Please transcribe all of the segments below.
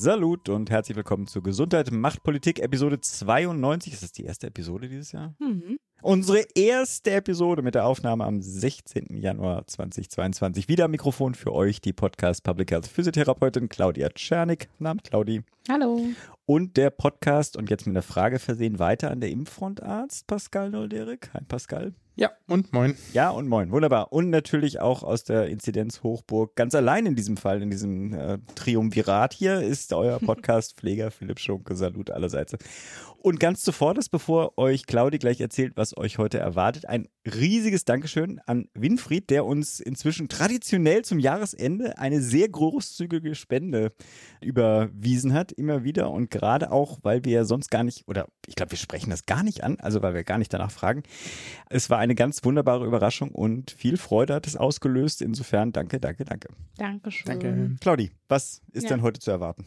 Salut und herzlich willkommen zu Gesundheit macht Politik Episode 92. Ist das die erste Episode dieses Jahr? Mhm. Unsere erste Episode mit der Aufnahme am 16. Januar 2022. Wieder am Mikrofon für euch die Podcast Public Health Physiotherapeutin Claudia Czernik. Namen Claudi. Hallo. Und der Podcast und jetzt mit einer Frage versehen weiter an der Impffrontarzt Pascal Nolderik. Hi Pascal. Ja, und moin. Ja, und moin. Wunderbar. Und natürlich auch aus der Inzidenz-Hochburg. Ganz allein in diesem Fall, in diesem äh, Triumvirat hier, ist euer Podcast-Pfleger Philipp Schunke. Salut allerseits. Und ganz zuvor, das, bevor euch Claudi gleich erzählt, was euch heute erwartet, ein riesiges Dankeschön an Winfried, der uns inzwischen traditionell zum Jahresende eine sehr großzügige Spende überwiesen hat, immer wieder. Und gerade auch, weil wir ja sonst gar nicht, oder ich glaube, wir sprechen das gar nicht an, also weil wir gar nicht danach fragen. Es war eine ganz wunderbare Überraschung und viel Freude hat es ausgelöst. Insofern danke, danke, danke. Dankeschön. Danke. Claudi, was ist Ja. denn heute zu erwarten?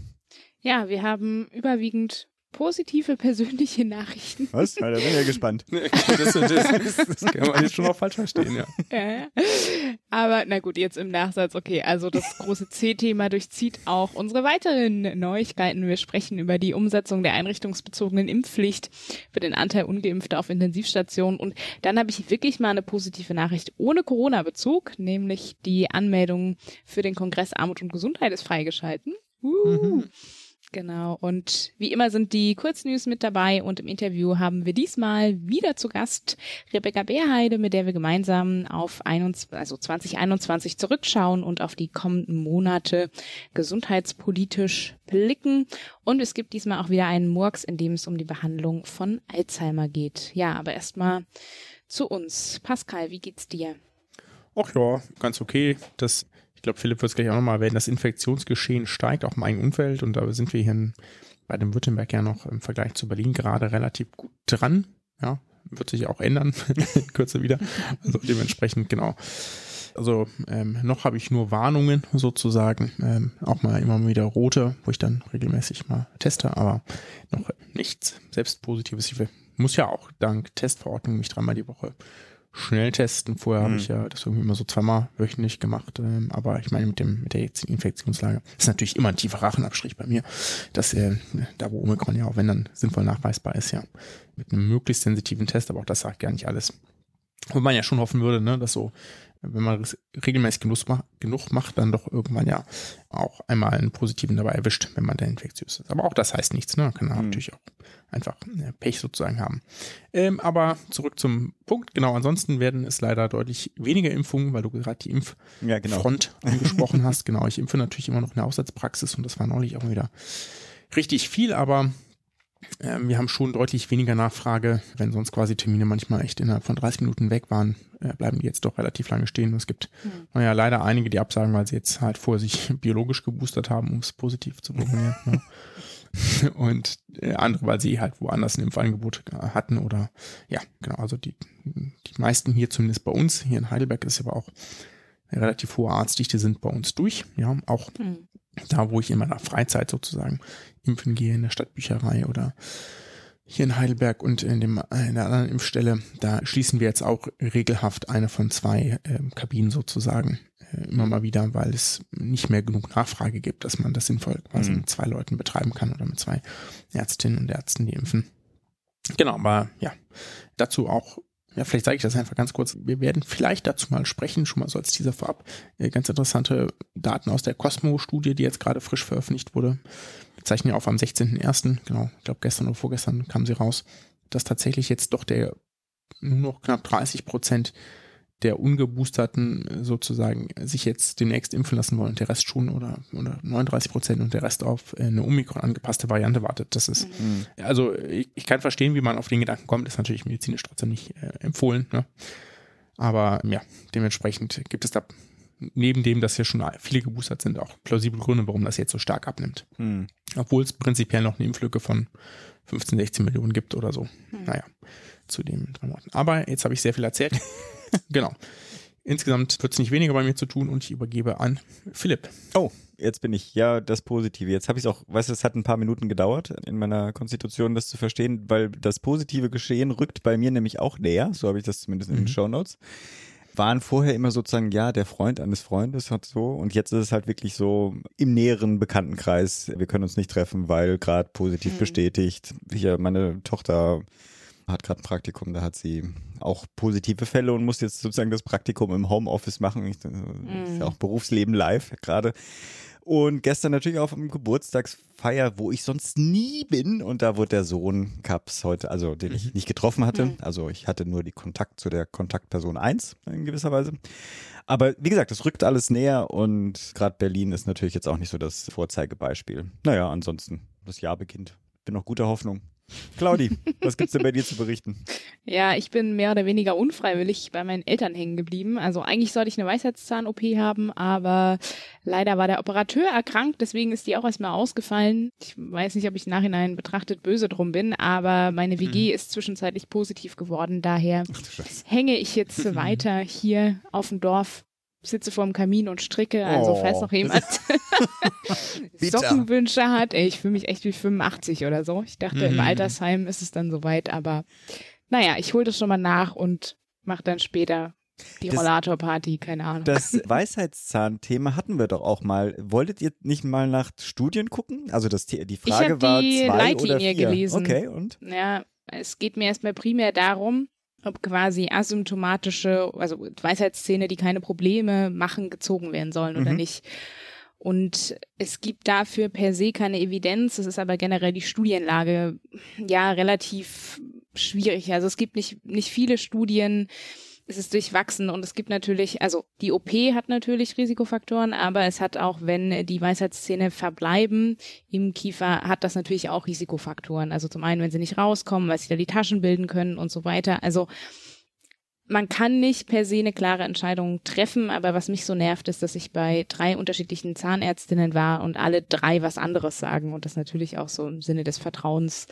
Ja, wir haben überwiegend positive persönliche Nachrichten. Was? Ja, da bin ich ja gespannt. Das, das, das kann man jetzt schon auch falsch verstehen, ja. Ja, ja. Aber na gut, jetzt im Nachsatz, okay, also das große C-Thema durchzieht auch unsere weiteren Neuigkeiten. Wir sprechen über die Umsetzung der einrichtungsbezogenen Impfpflicht für den Anteil Ungeimpfter auf Intensivstationen. Und dann habe ich wirklich mal eine positive Nachricht ohne Corona-Bezug, nämlich die Anmeldung für den Kongress Armut und Gesundheit ist freigeschalten. Uh. Genau. Und wie immer sind die Kurznews mit dabei und im Interview haben wir diesmal wieder zu Gast Rebecca Beerheide, mit der wir gemeinsam auf 21, also 2021 zurückschauen und auf die kommenden Monate gesundheitspolitisch blicken. Und es gibt diesmal auch wieder einen Murks, in dem es um die Behandlung von Alzheimer geht. Ja, aber erstmal zu uns. Pascal, wie geht's dir? Ach ja, ganz okay. Das, ich glaube, Philipp wird es gleich auch nochmal erwähnen, das Infektionsgeschehen steigt auch im eigenen Umfeld und da sind wir hier in Baden-Württemberg ja noch im Vergleich zu Berlin gerade relativ gut dran. Ja, wird sich auch ändern in Kürze wieder. Also dementsprechend, genau. Also ähm, noch habe ich nur Warnungen sozusagen, ähm, auch mal immer wieder rote, wo ich dann regelmäßig mal teste, aber noch nichts selbst Positives. Ich muss ja auch dank Testverordnung mich dreimal die Woche schnell testen. Vorher habe Mhm. ich ja das irgendwie immer so zweimal wöchentlich gemacht, ähm, aber ich meine mit dem mit der jetzigen Infektionslage ist natürlich immer ein tiefer Rachenabstrich bei mir, dass äh, da wo Omikron ja auch wenn dann sinnvoll nachweisbar ist ja mit einem möglichst sensitiven Test, aber auch das sagt gar nicht alles. Wo man ja schon hoffen würde, ne, dass so, wenn man regelmäßig genug, ma- genug macht, dann doch irgendwann ja auch einmal einen positiven dabei erwischt, wenn man dann infektiös ist. Aber auch das heißt nichts, ne? Man kann Mhm. natürlich auch einfach äh, Pech sozusagen haben. Ähm, aber zurück zum Punkt. Genau, ansonsten werden es leider deutlich weniger Impfungen, weil du gerade die Ja, genau. Impffront angesprochen hast. Genau, ich impfe natürlich immer noch in der Haushaltspraxis und das war neulich auch wieder richtig viel, aber ähm, wir haben schon deutlich weniger Nachfrage. Wenn sonst quasi Termine manchmal echt innerhalb von 30 Minuten weg waren, äh, bleiben die jetzt doch relativ lange stehen. Und es gibt, naja, leider einige, die absagen, weil sie jetzt halt vorher sich biologisch geboostert haben, um es positiv zu formulieren. ne? Und äh, andere, weil sie halt woanders ein Impfangebot äh, hatten oder ja, genau, also die, die meisten hier zumindest bei uns, hier in Heidelberg ist aber auch eine relativ hohe Arztdichte sind bei uns durch. Ja, auch Hm. da, wo ich in meiner Freizeit sozusagen impfen gehe, in der Stadtbücherei oder hier in Heidelberg und in, dem, in der anderen Impfstelle, da schließen wir jetzt auch regelhaft eine von zwei ähm, Kabinen sozusagen äh, immer mal wieder, weil es nicht mehr genug Nachfrage gibt, dass man das sinnvoll quasi Mhm. mit zwei Leuten betreiben kann oder mit zwei Ärztinnen und Ärzten, die impfen. Genau, aber ja, dazu auch ja, vielleicht sage ich das einfach ganz kurz. Wir werden vielleicht dazu mal sprechen, schon mal so als Teaser vorab. Äh, ganz interessante Daten aus der Cosmo-Studie, die jetzt gerade frisch veröffentlicht wurde. Wir zeichnen ja auf am 16.01., genau, ich glaube gestern oder vorgestern kam sie raus, dass tatsächlich jetzt doch der nur noch knapp 30 Prozent der Ungeboosterten sozusagen sich jetzt demnächst impfen lassen wollen und der Rest schon oder, oder 39 Prozent und der Rest auf äh, eine Omikron angepasste Variante wartet. Das ist, Mhm. also ich, ich kann verstehen, wie man auf den Gedanken kommt, ist natürlich medizinisch trotzdem nicht äh, empfohlen. Ne? Aber ja, dementsprechend gibt es da neben dem, dass ja schon viele geboostert sind, auch plausible Gründe, warum das jetzt so stark abnimmt. Hm. Obwohl es prinzipiell noch eine Impflücke von 15, 16 Millionen gibt oder so. Hm. Naja, zu den drei Monaten. Aber jetzt habe ich sehr viel erzählt. genau. Insgesamt wird es nicht weniger bei mir zu tun und ich übergebe an Philipp. Oh, jetzt bin ich ja das Positive. Jetzt habe ich es auch, weißt du, es hat ein paar Minuten gedauert in meiner Konstitution, das zu verstehen, weil das positive Geschehen rückt bei mir nämlich auch näher. So habe ich das zumindest in den Mhm. Show Notes. Waren vorher immer sozusagen, ja, der Freund eines Freundes hat so. Und jetzt ist es halt wirklich so im näheren Bekanntenkreis. Wir können uns nicht treffen, weil gerade positiv Hm. bestätigt. Hier, meine Tochter hat gerade ein Praktikum, da hat sie auch positive Fälle und muss jetzt sozusagen das Praktikum im Homeoffice machen. Ich, das ist ja auch Berufsleben live gerade. Und gestern natürlich auf dem Geburtstagsfeier, wo ich sonst nie bin. Und da wurde der Sohn Kaps heute, also den ich nicht getroffen hatte. Mhm. Also ich hatte nur die Kontakt zu der Kontaktperson 1 in gewisser Weise. Aber wie gesagt, es rückt alles näher und gerade Berlin ist natürlich jetzt auch nicht so das Vorzeigebeispiel. Naja, ansonsten, das Jahr beginnt. Bin noch guter Hoffnung. Claudi, was gibt's denn bei dir zu berichten? Ja, ich bin mehr oder weniger unfreiwillig bei meinen Eltern hängen geblieben. Also eigentlich sollte ich eine Weisheitszahn-OP haben, aber leider war der Operateur erkrankt, deswegen ist die auch erstmal ausgefallen. Ich weiß nicht, ob ich im Nachhinein betrachtet böse drum bin, aber meine WG ist zwischenzeitlich positiv geworden. Daher hänge ich jetzt weiter hier auf dem Dorf, sitze vorm Kamin und stricke. Also Oh. falls noch jemand. Sockenwünsche hat, ey, ich fühle mich echt wie 85 oder so. Ich dachte, im Mhm. Altersheim ist es dann soweit, aber naja, ich hole das schon mal nach und mache dann später die Rollatorparty, keine Ahnung. Das Weisheitszahn-Thema hatten wir doch auch mal. Wolltet ihr nicht mal nach Studien gucken? Also das, die Frage hab war die zwei oder Leitlinie vier. gelesen. Okay, und? Ja, es geht mir erstmal primär darum, quasi asymptomatische, also Weisheitszähne, die keine Probleme machen, gezogen werden sollen oder Mhm. nicht. Und es gibt dafür per se keine Evidenz. Es ist aber generell die Studienlage ja relativ schwierig. Also es gibt nicht, nicht viele Studien. Es ist durchwachsen und es gibt natürlich, also die OP hat natürlich Risikofaktoren, aber es hat auch, wenn die Weisheitszähne verbleiben im Kiefer, hat das natürlich auch Risikofaktoren. Also zum einen, wenn sie nicht rauskommen, weil sich da die Taschen bilden können und so weiter. Also man kann nicht per se eine klare Entscheidung treffen, aber was mich so nervt, ist, dass ich bei drei unterschiedlichen Zahnärztinnen war und alle drei was anderes sagen und das natürlich auch so im Sinne des Vertrauens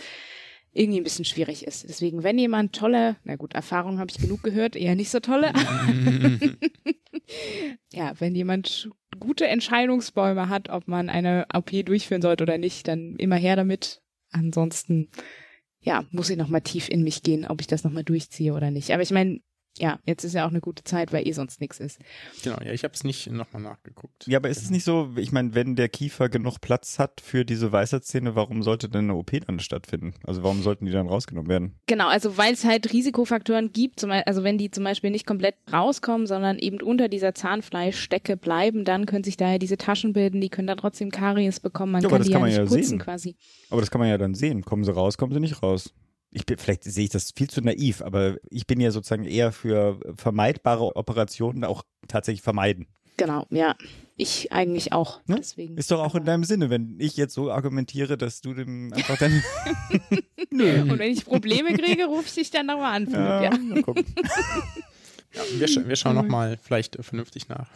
irgendwie ein bisschen schwierig ist. Deswegen, wenn jemand tolle, na gut, Erfahrungen habe ich genug gehört, eher nicht so tolle. ja, wenn jemand gute Entscheidungsbäume hat, ob man eine OP durchführen sollte oder nicht, dann immer her damit. Ansonsten, ja, muss ich noch mal tief in mich gehen, ob ich das noch mal durchziehe oder nicht. Aber ich meine, ja, jetzt ist ja auch eine gute Zeit, weil eh sonst nichts ist. Genau, ja, ich habe es nicht nochmal nachgeguckt. Ja, aber ist es nicht so, ich meine, wenn der Kiefer genug Platz hat für diese Weisheitszähne, warum sollte denn eine OP dann stattfinden? Also warum sollten die dann rausgenommen werden? Genau, also weil es halt Risikofaktoren gibt, zum Beispiel, also wenn die zum Beispiel nicht komplett rauskommen, sondern eben unter dieser Zahnfleischstecke bleiben, dann können sich daher diese Taschen bilden, die können dann trotzdem Karies bekommen, man Ja, aber kann das die kann ja man nicht ja putzen sehen. quasi. Aber das kann man ja dann sehen. Kommen sie raus, kommen sie nicht raus. Ich bin, vielleicht sehe ich das viel zu naiv, aber ich bin ja sozusagen eher für vermeidbare Operationen auch tatsächlich vermeiden. Genau, ja. Ich eigentlich auch. Ne? Deswegen. Ist doch auch in deinem Sinne, wenn ich jetzt so argumentiere, dass du dem einfach dann. Und wenn ich Probleme kriege, rufe ich dich dann nochmal an, ja, ja. mal gucken. Ja, wir, sch wir schauen nochmal vielleicht äh, vernünftig nach.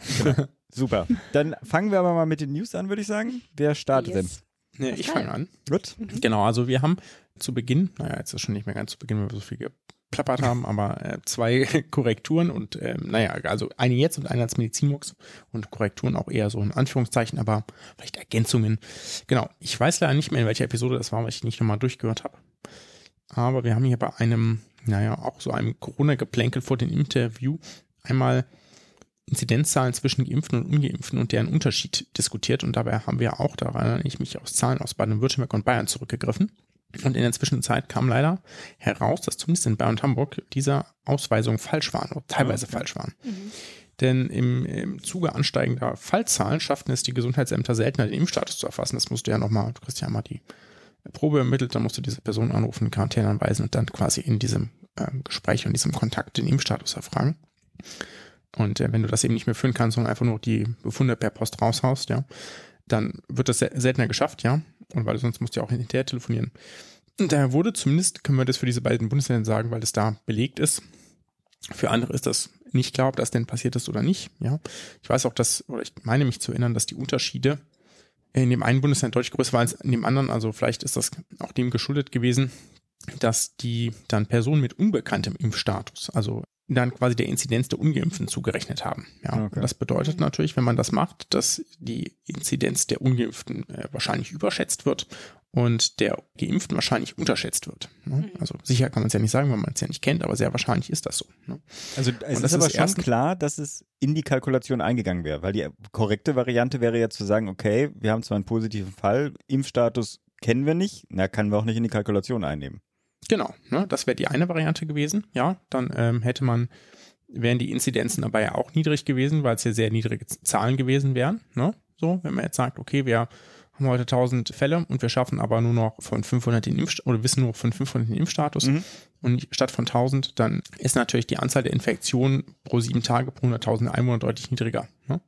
Super. Dann fangen wir aber mal mit den News an, würde ich sagen. Wer startet Yes. Nee, ich fange an. Gut. Genau, also wir haben zu Beginn, naja, jetzt ist schon nicht mehr ganz zu Beginn, weil wir so viel geplappert haben, aber äh, zwei Korrekturen und ähm, naja, also eine jetzt und eine als Medizinmux und Korrekturen auch eher so in Anführungszeichen, aber vielleicht Ergänzungen. Genau, ich weiß leider nicht mehr, in welcher Episode das war, weil ich nicht nochmal durchgehört habe. Aber wir haben hier bei einem, naja, auch so einem Corona-Geplänkel vor dem Interview einmal Inzidenzzahlen zwischen Geimpften und Ungeimpften und deren Unterschied diskutiert. Und dabei haben wir auch daran, erinnere ich mich, aus Zahlen aus Baden-Württemberg und Bayern zurückgegriffen. Und in der Zwischenzeit kam leider heraus, dass zumindest in Bayern und Hamburg diese Ausweisungen falsch waren oder teilweise falsch waren. Denn im, im Zuge ansteigender Fallzahlen schafften es die Gesundheitsämter seltener, den Impfstatus zu erfassen. Das musste ja nochmal, du kriegst ja mal die Probe ermittelt, dann musst du diese Person anrufen, Quarantäne anweisen und dann quasi in diesem ähm, Gespräch und diesem Kontakt den Impfstatus erfragen. Und äh, wenn du das eben nicht mehr führen kannst, sondern einfach nur die Befunde per Post raushaust, ja, dann wird das se seltener geschafft, ja. Und weil sonst musst du ja auch hinterher telefonieren. Und daher wurde zumindest, können wir das für diese beiden Bundesländer sagen, weil es da belegt ist. Für andere ist das nicht klar, ob das denn passiert ist oder nicht, ja. Ich weiß auch, dass, oder ich meine mich zu erinnern, dass die Unterschiede in dem einen Bundesland deutlich größer waren als in dem anderen. Also vielleicht ist das auch dem geschuldet gewesen, dass die dann Personen mit unbekanntem Impfstatus, also dann quasi der Inzidenz der Ungeimpften zugerechnet haben. Ja, okay. das bedeutet natürlich, wenn man das macht, dass die Inzidenz der Ungeimpften äh, wahrscheinlich überschätzt wird und der Geimpften wahrscheinlich unterschätzt wird. Ne? Mhm. Also sicher kann man es ja nicht sagen, weil man es ja nicht kennt, aber sehr wahrscheinlich ist das so. Ne? Also es ist aber schon klar, dass es in die Kalkulation eingegangen wäre, weil die korrekte Variante wäre ja zu sagen, okay, wir haben zwar einen positiven Fall, Impfstatus kennen wir nicht, na, können wir auch nicht in die Kalkulation einnehmen. Genau, ne, das wäre die eine Variante gewesen. Ja, dann ähm, hätte man, wären die Inzidenzen dabei ja auch niedrig gewesen, weil es ja sehr niedrige Zahlen gewesen wären. Ne? So, wenn man jetzt sagt, okay, wir haben heute 1000 Fälle und wir schaffen aber nur noch von 500 den Impfstatus oder wissen nur von 500 den Impfstatus mhm. und statt von 1000, dann ist natürlich die Anzahl der Infektionen pro sieben Tage pro 100.000 Einwohner deutlich niedriger. Ne?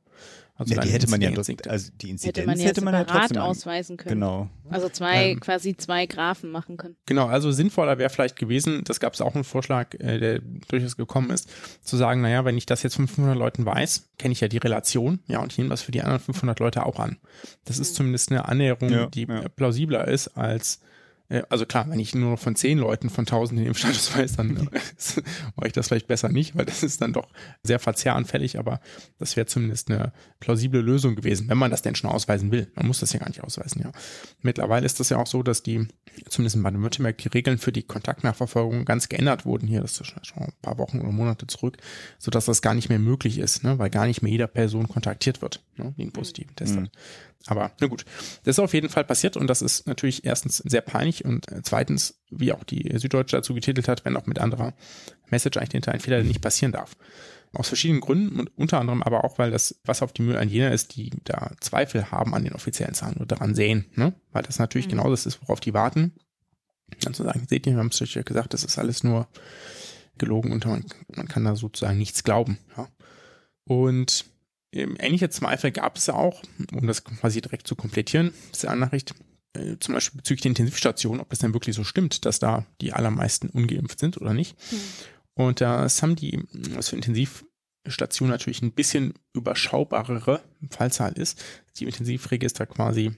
Also ja, die hätte man ja, also die Inzidenz hätte man ja, hätte man ja trotzdem ausweisen können. Genau. Also zwei, ähm, quasi zwei Graphen machen können. Genau, also sinnvoller wäre vielleicht gewesen, das gab es auch einen Vorschlag, äh, der durchaus gekommen ist, zu sagen, naja, wenn ich das jetzt von 500 Leuten weiß, kenne ich ja die Relation, ja, und ich nehme das für die anderen 500 Leute auch an. Das ist mhm. zumindest eine Annäherung, ja, die ja. plausibler ist als also klar, wenn ich nur noch von zehn Leuten von tausend im Status weiß, dann mache ich das vielleicht besser nicht, weil das ist dann doch sehr verzehranfällig, aber das wäre zumindest eine plausible Lösung gewesen, wenn man das denn schon ausweisen will. Man muss das ja gar nicht ausweisen, ja. Mittlerweile ist das ja auch so, dass die, zumindest in Baden-Württemberg, die Regeln für die Kontaktnachverfolgung ganz geändert wurden hier, das ist schon ein paar Wochen oder Monate zurück, sodass das gar nicht mehr möglich ist, ne, weil gar nicht mehr jeder Person kontaktiert wird, ne, die einen positiven Test mhm. hat. Aber na gut, das ist auf jeden Fall passiert und das ist natürlich erstens sehr peinlich und äh, zweitens, wie auch die Süddeutsche dazu getitelt hat, wenn auch mit anderer Message eigentlich hinter ein Fehler, der nicht passieren darf. Aus verschiedenen Gründen und unter anderem aber auch, weil das was auf die Müll an jener ist, die da Zweifel haben an den offiziellen Zahlen oder daran sehen, ne? Weil das natürlich mhm. genau das ist, worauf die warten. Dann zu sagen, seht ihr, wir haben es euch ja gesagt, das ist alles nur gelogen und man, man kann da sozusagen nichts glauben. Ja? Und Ähnliche Zweifel gab es ja auch, um das quasi direkt zu komplettieren, diese Nachricht, äh, zum Beispiel bezüglich der Intensivstation, ob das denn wirklich so stimmt, dass da die allermeisten ungeimpft sind oder nicht. Mhm. Und das haben die, was für Intensivstation natürlich ein bisschen überschaubarere Fallzahl ist, die Intensivregister quasi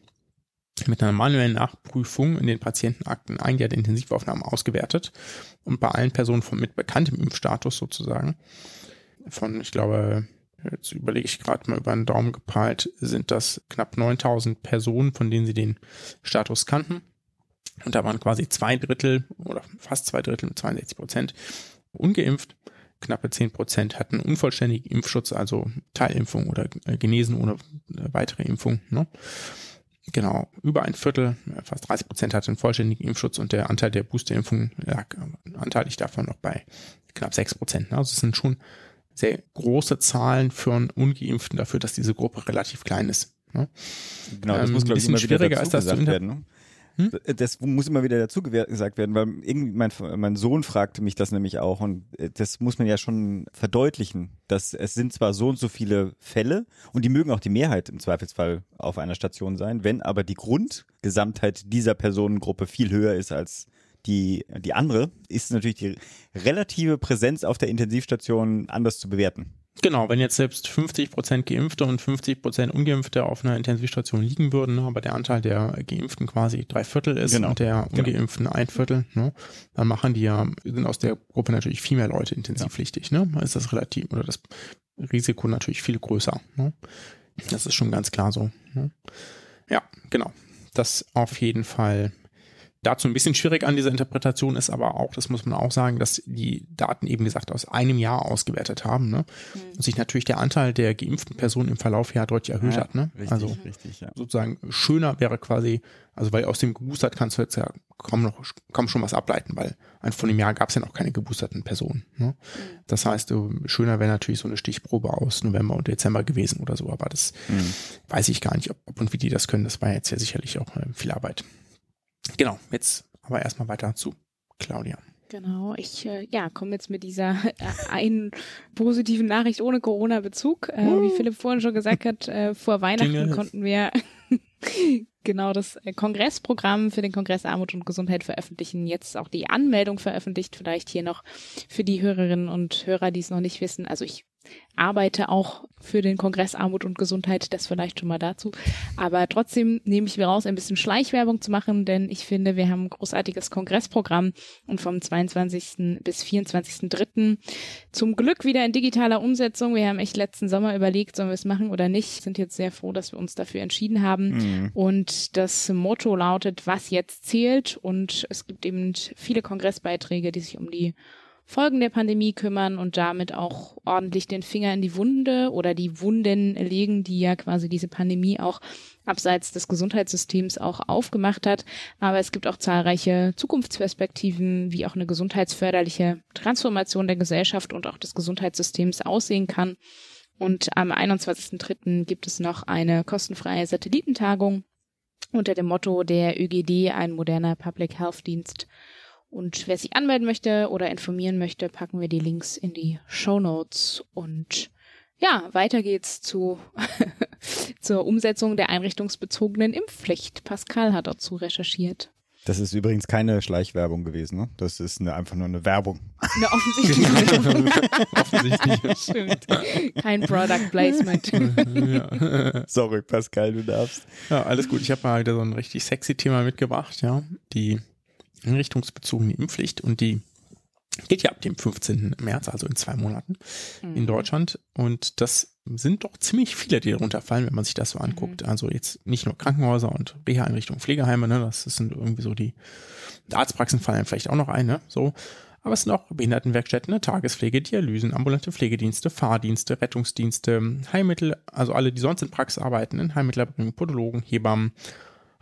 mit einer manuellen Nachprüfung in den Patientenakten ein Jahr der Intensivaufnahmen ausgewertet und bei allen Personen von, mit bekanntem Impfstatus sozusagen von, ich glaube, jetzt überlege ich gerade mal über einen Daumen gepeilt, sind das knapp 9000 Personen, von denen sie den Status kannten. Und da waren quasi zwei Drittel oder fast zwei Drittel mit 62 Prozent ungeimpft. Knappe 10 Prozent hatten unvollständigen Impfschutz, also Teilimpfung oder äh, genesen ohne äh, weitere Impfung. Ne? Genau, über ein Viertel, fast 30 Prozent hatten vollständigen Impfschutz und der Anteil der Boosterimpfung lag anteilig davon noch bei knapp 6 Prozent. Ne? Also es sind schon sehr große Zahlen für einen Ungeimpften dafür, dass diese Gruppe relativ klein ist. Ne? Genau, das ähm, muss, glaube ich, immer wieder dazu gesagt werden. Ne? Hm? Das muss immer wieder dazu gesagt werden, weil irgendwie mein, mein Sohn fragte mich das nämlich auch und äh, das muss man ja schon verdeutlichen, dass es sind zwar so und so viele Fälle und die mögen auch die Mehrheit im Zweifelsfall auf einer Station sein, wenn aber die Grundgesamtheit dieser Personengruppe viel höher ist als die, die andere ist natürlich die relative Präsenz auf der Intensivstation anders zu bewerten. Genau, wenn jetzt selbst 50 Prozent Geimpfte und 50 Prozent Ungeimpfte auf einer Intensivstation liegen würden, ne, aber der Anteil der Geimpften quasi drei Viertel ist genau. und der genau. Ungeimpften genau. ein Viertel, ne, dann machen die ja, sind aus der Gruppe natürlich viel mehr Leute intensivpflichtig, ne, dann ist das relativ, oder das Risiko natürlich viel größer, ne. Das ist schon ganz klar so, ne. Ja, genau. Das auf jeden Fall dazu ein bisschen schwierig an dieser Interpretation ist aber auch, das muss man auch sagen, dass die Daten eben gesagt aus einem Jahr ausgewertet haben, ne? Mhm. Und sich natürlich der Anteil der geimpften Personen im Verlauf ja deutlich erhöht ja, hat, ne? Richtig, also richtig, ja. sozusagen schöner wäre quasi, also weil aus dem geboostert kannst du jetzt ja kaum noch kaum schon was ableiten, weil von dem Jahr gab es ja noch keine geboosterten Personen. Ne? Mhm. Das heißt, schöner wäre natürlich so eine Stichprobe aus November und Dezember gewesen oder so, aber das mhm. weiß ich gar nicht, ob, ob und wie die das können. Das war jetzt ja sicherlich auch äh, viel Arbeit. Genau, jetzt aber erstmal weiter zu Claudia. Genau, ich äh, ja, komme jetzt mit dieser äh, einen positiven Nachricht ohne Corona-Bezug. Äh, wie Philipp vorhin schon gesagt hat, äh, vor Weihnachten konnten wir genau das äh, Kongressprogramm für den Kongress Armut und Gesundheit veröffentlichen. Jetzt auch die Anmeldung veröffentlicht. Vielleicht hier noch für die Hörerinnen und Hörer, die es noch nicht wissen. Also ich arbeite auch für den Kongress Armut und Gesundheit, das vielleicht schon mal dazu. Aber trotzdem nehme ich mir raus, ein bisschen Schleichwerbung zu machen, denn ich finde, wir haben ein großartiges Kongressprogramm und vom 22. bis 24.3. zum Glück wieder in digitaler Umsetzung. Wir haben echt letzten Sommer überlegt, sollen wir es machen oder nicht. Sind jetzt sehr froh, dass wir uns dafür entschieden haben. Mhm. Und das Motto lautet, was jetzt zählt. Und es gibt eben viele Kongressbeiträge, die sich um die Folgen der Pandemie kümmern und damit auch ordentlich den Finger in die Wunde oder die Wunden legen, die ja quasi diese Pandemie auch abseits des Gesundheitssystems auch aufgemacht hat. Aber es gibt auch zahlreiche Zukunftsperspektiven, wie auch eine gesundheitsförderliche Transformation der Gesellschaft und auch des Gesundheitssystems aussehen kann. Und am 21.03. gibt es noch eine kostenfreie Satellitentagung unter dem Motto der ÖGD, ein moderner Public Health Dienst und wer sich anmelden möchte oder informieren möchte, packen wir die Links in die Show Notes. Und ja, weiter geht's zu zur Umsetzung der einrichtungsbezogenen Impfpflicht. Pascal hat dazu recherchiert. Das ist übrigens keine Schleichwerbung gewesen, ne? Das ist eine, einfach nur eine Werbung. Eine offensichtliche Werbung. offensichtlich. Stimmt. Kein Product Placement. ja. Sorry, Pascal, du darfst. Ja, alles gut. Ich habe mal wieder so ein richtig sexy Thema mitgebracht, ja. Die einrichtungsbezogene Impfpflicht und die geht ja ab dem 15. März, also in zwei Monaten mhm. in Deutschland. Und das sind doch ziemlich viele, die darunter fallen, wenn man sich das so anguckt. Mhm. Also jetzt nicht nur Krankenhäuser und Reha-Einrichtungen, Pflegeheime, ne, das sind irgendwie so die Arztpraxen fallen vielleicht auch noch ein, ne, so. Aber es sind auch Behindertenwerkstätten, ne, Tagespflege, Dialysen, ambulante Pflegedienste, Fahrdienste, Rettungsdienste, Heilmittel, also alle, die sonst in Praxis arbeiten, in Heilmittlerbringung, Podologen, Hebammen,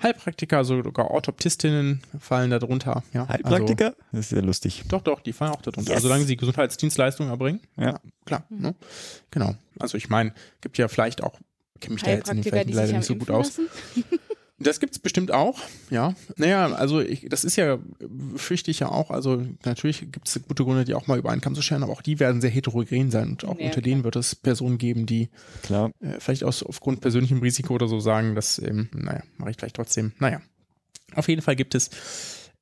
Heilpraktiker, sogar Orthoptistinnen fallen da drunter. Ja, Heilpraktiker? Also, das ist sehr lustig. Doch, doch, die fallen auch darunter. Yes. Also solange sie Gesundheitsdienstleistungen erbringen. Ja. Klar. Ne? Genau. Also ich meine, gibt ja vielleicht auch, kenne mich da jetzt in den Fällen leider nicht so gut aus. Das gibt's bestimmt auch, ja. Naja, also ich, das ist ja, fürchte ich ja auch, also natürlich gibt's gute Gründe, die auch mal über einen Kamm zu scheren, aber auch die werden sehr heterogen sein und auch ja, unter klar. denen wird es Personen geben, die klar. Äh, vielleicht aus, aufgrund persönlichem Risiko oder so sagen, dass, ähm, naja, mache ich vielleicht trotzdem. Naja, auf jeden Fall gibt es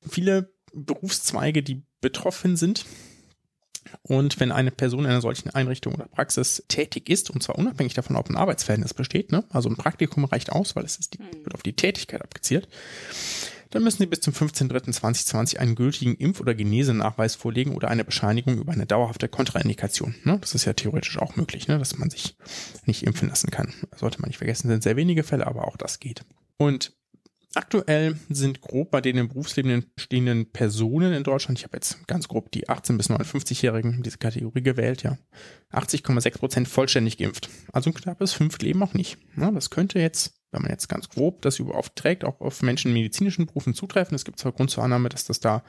viele Berufszweige, die betroffen sind und wenn eine Person in einer solchen Einrichtung oder Praxis tätig ist, und zwar unabhängig davon, ob ein Arbeitsverhältnis besteht, ne? also ein Praktikum reicht aus, weil es ist die, mhm. wird auf die Tätigkeit abgezielt, dann müssen Sie bis zum 15.03.2020 einen gültigen Impf- oder Genesenachweis vorlegen oder eine Bescheinigung über eine dauerhafte Kontraindikation. Ne? Das ist ja theoretisch auch möglich, ne? dass man sich nicht impfen lassen kann. sollte man nicht vergessen, sind sehr wenige Fälle, aber auch das geht. Und Aktuell sind grob bei den im Berufsleben stehenden Personen in Deutschland, ich habe jetzt ganz grob die 18- bis 59-Jährigen diese Kategorie gewählt, ja, 80,6 Prozent vollständig geimpft. Also ein knappes Fünftel eben auch nicht. Ja, das könnte jetzt, wenn man jetzt ganz grob das überhaupt trägt, auch auf Menschen in medizinischen Berufen zutreffen. Es gibt zwar Grund zur Annahme, dass das da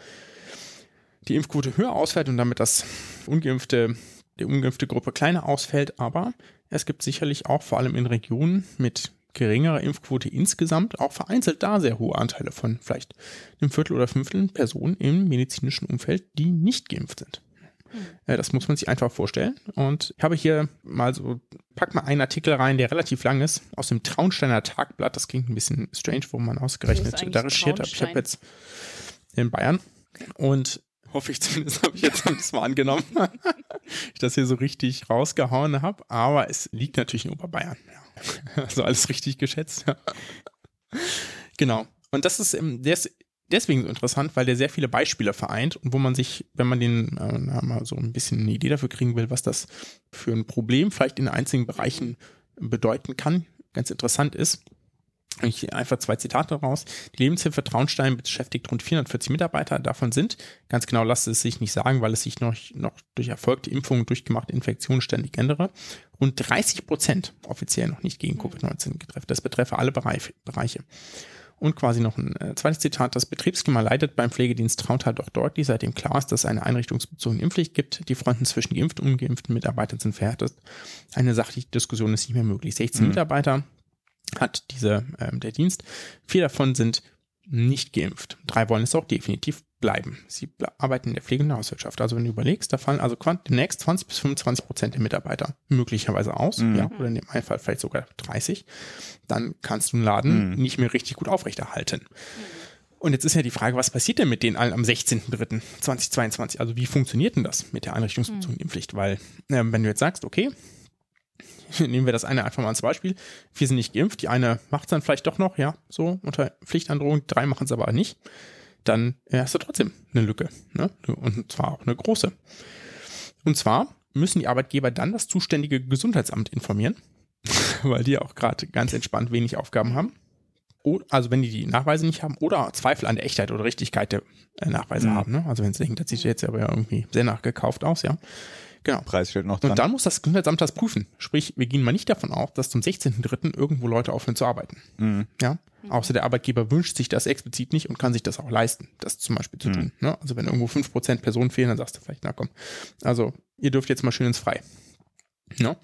die Impfquote höher ausfällt und damit das ungeimpfte, die ungeimpfte Gruppe kleiner ausfällt, aber es gibt sicherlich auch vor allem in Regionen mit geringere Impfquote insgesamt auch vereinzelt da sehr hohe Anteile von vielleicht einem Viertel oder Fünftel Personen im medizinischen Umfeld, die nicht geimpft sind. Mhm. Das muss man sich einfach vorstellen. Und ich habe hier mal so, pack mal einen Artikel rein, der relativ lang ist, aus dem Traunsteiner Tagblatt. Das klingt ein bisschen strange, wo man ausgerechnet da recherchiert hat. Ich habe jetzt in Bayern und hoffe ich zumindest, habe ich jetzt das mal angenommen, ich das hier so richtig rausgehauen habe. Aber es liegt natürlich in Oberbayern. Ja. Also alles richtig geschätzt. Ja. Genau. Und das ist, ähm, der ist deswegen so interessant, weil der sehr viele Beispiele vereint und wo man sich, wenn man den äh, mal so ein bisschen eine Idee dafür kriegen will, was das für ein Problem vielleicht in einzelnen Bereichen bedeuten kann, ganz interessant ist, ich einfach zwei Zitate raus. Die Lebenshilfe Traunstein beschäftigt rund 440 Mitarbeiter. Davon sind, ganz genau lasst es sich nicht sagen, weil es sich noch, noch durch erfolgte Impfungen, durchgemachte Infektionen ständig ändere. Rund 30 Prozent offiziell noch nicht gegen Covid-19 getroffen. Das betreffe alle Bereiche. Und quasi noch ein äh, zweites Zitat. Das Betriebsklima leidet beim Pflegedienst Trauntal doch deutlich, seitdem klar ist, dass es eine einrichtungsbezogene Impfpflicht gibt. Die Fronten zwischen geimpften und ungeimpften Mitarbeitern sind verhärtet. Eine sachliche Diskussion ist nicht mehr möglich. 16 mhm. Mitarbeiter hat diese, ähm, der Dienst. Vier davon sind nicht geimpft. Drei wollen es auch definitiv bleiben. Sie arbeiten in der Pflege und der Hauswirtschaft. Also wenn du überlegst, da fallen also demnächst 20 bis 25 Prozent der Mitarbeiter möglicherweise aus, mhm. ja, oder in dem einen Fall vielleicht sogar 30, dann kannst du einen Laden mhm. nicht mehr richtig gut aufrechterhalten. Mhm. Und jetzt ist ja die Frage, was passiert denn mit denen allen am 16.03.2022? Also wie funktioniert denn das mit der einrichtungsbezogenen Impfpflicht? Weil, äh, wenn du jetzt sagst, okay, nehmen wir das eine einfach mal als Beispiel, vier sind nicht geimpft, die eine macht es dann vielleicht doch noch, ja, so unter Pflichtandrohung, drei machen es aber nicht, dann hast du trotzdem eine Lücke. Ne? Und zwar auch eine große. Und zwar müssen die Arbeitgeber dann das zuständige Gesundheitsamt informieren, weil die auch gerade ganz entspannt wenig Aufgaben haben also wenn die die Nachweise nicht haben oder Zweifel an der Echtheit oder Richtigkeit der äh, Nachweise mhm. haben. Ne? Also wenn sie denken, das sieht jetzt aber irgendwie sehr nachgekauft aus, ja. Genau. Preis steht noch dran. Und dann muss das Gesundheitsamt das prüfen. Sprich, wir gehen mal nicht davon aus, dass zum 16.03. irgendwo Leute aufhören zu arbeiten. Mhm. Ja. Außer der Arbeitgeber wünscht sich das explizit nicht und kann sich das auch leisten, das zum Beispiel zu mhm. tun. Ne? Also wenn irgendwo 5% Personen fehlen, dann sagst du vielleicht, na komm. Also ihr dürft jetzt mal schön ins Frei. Ne?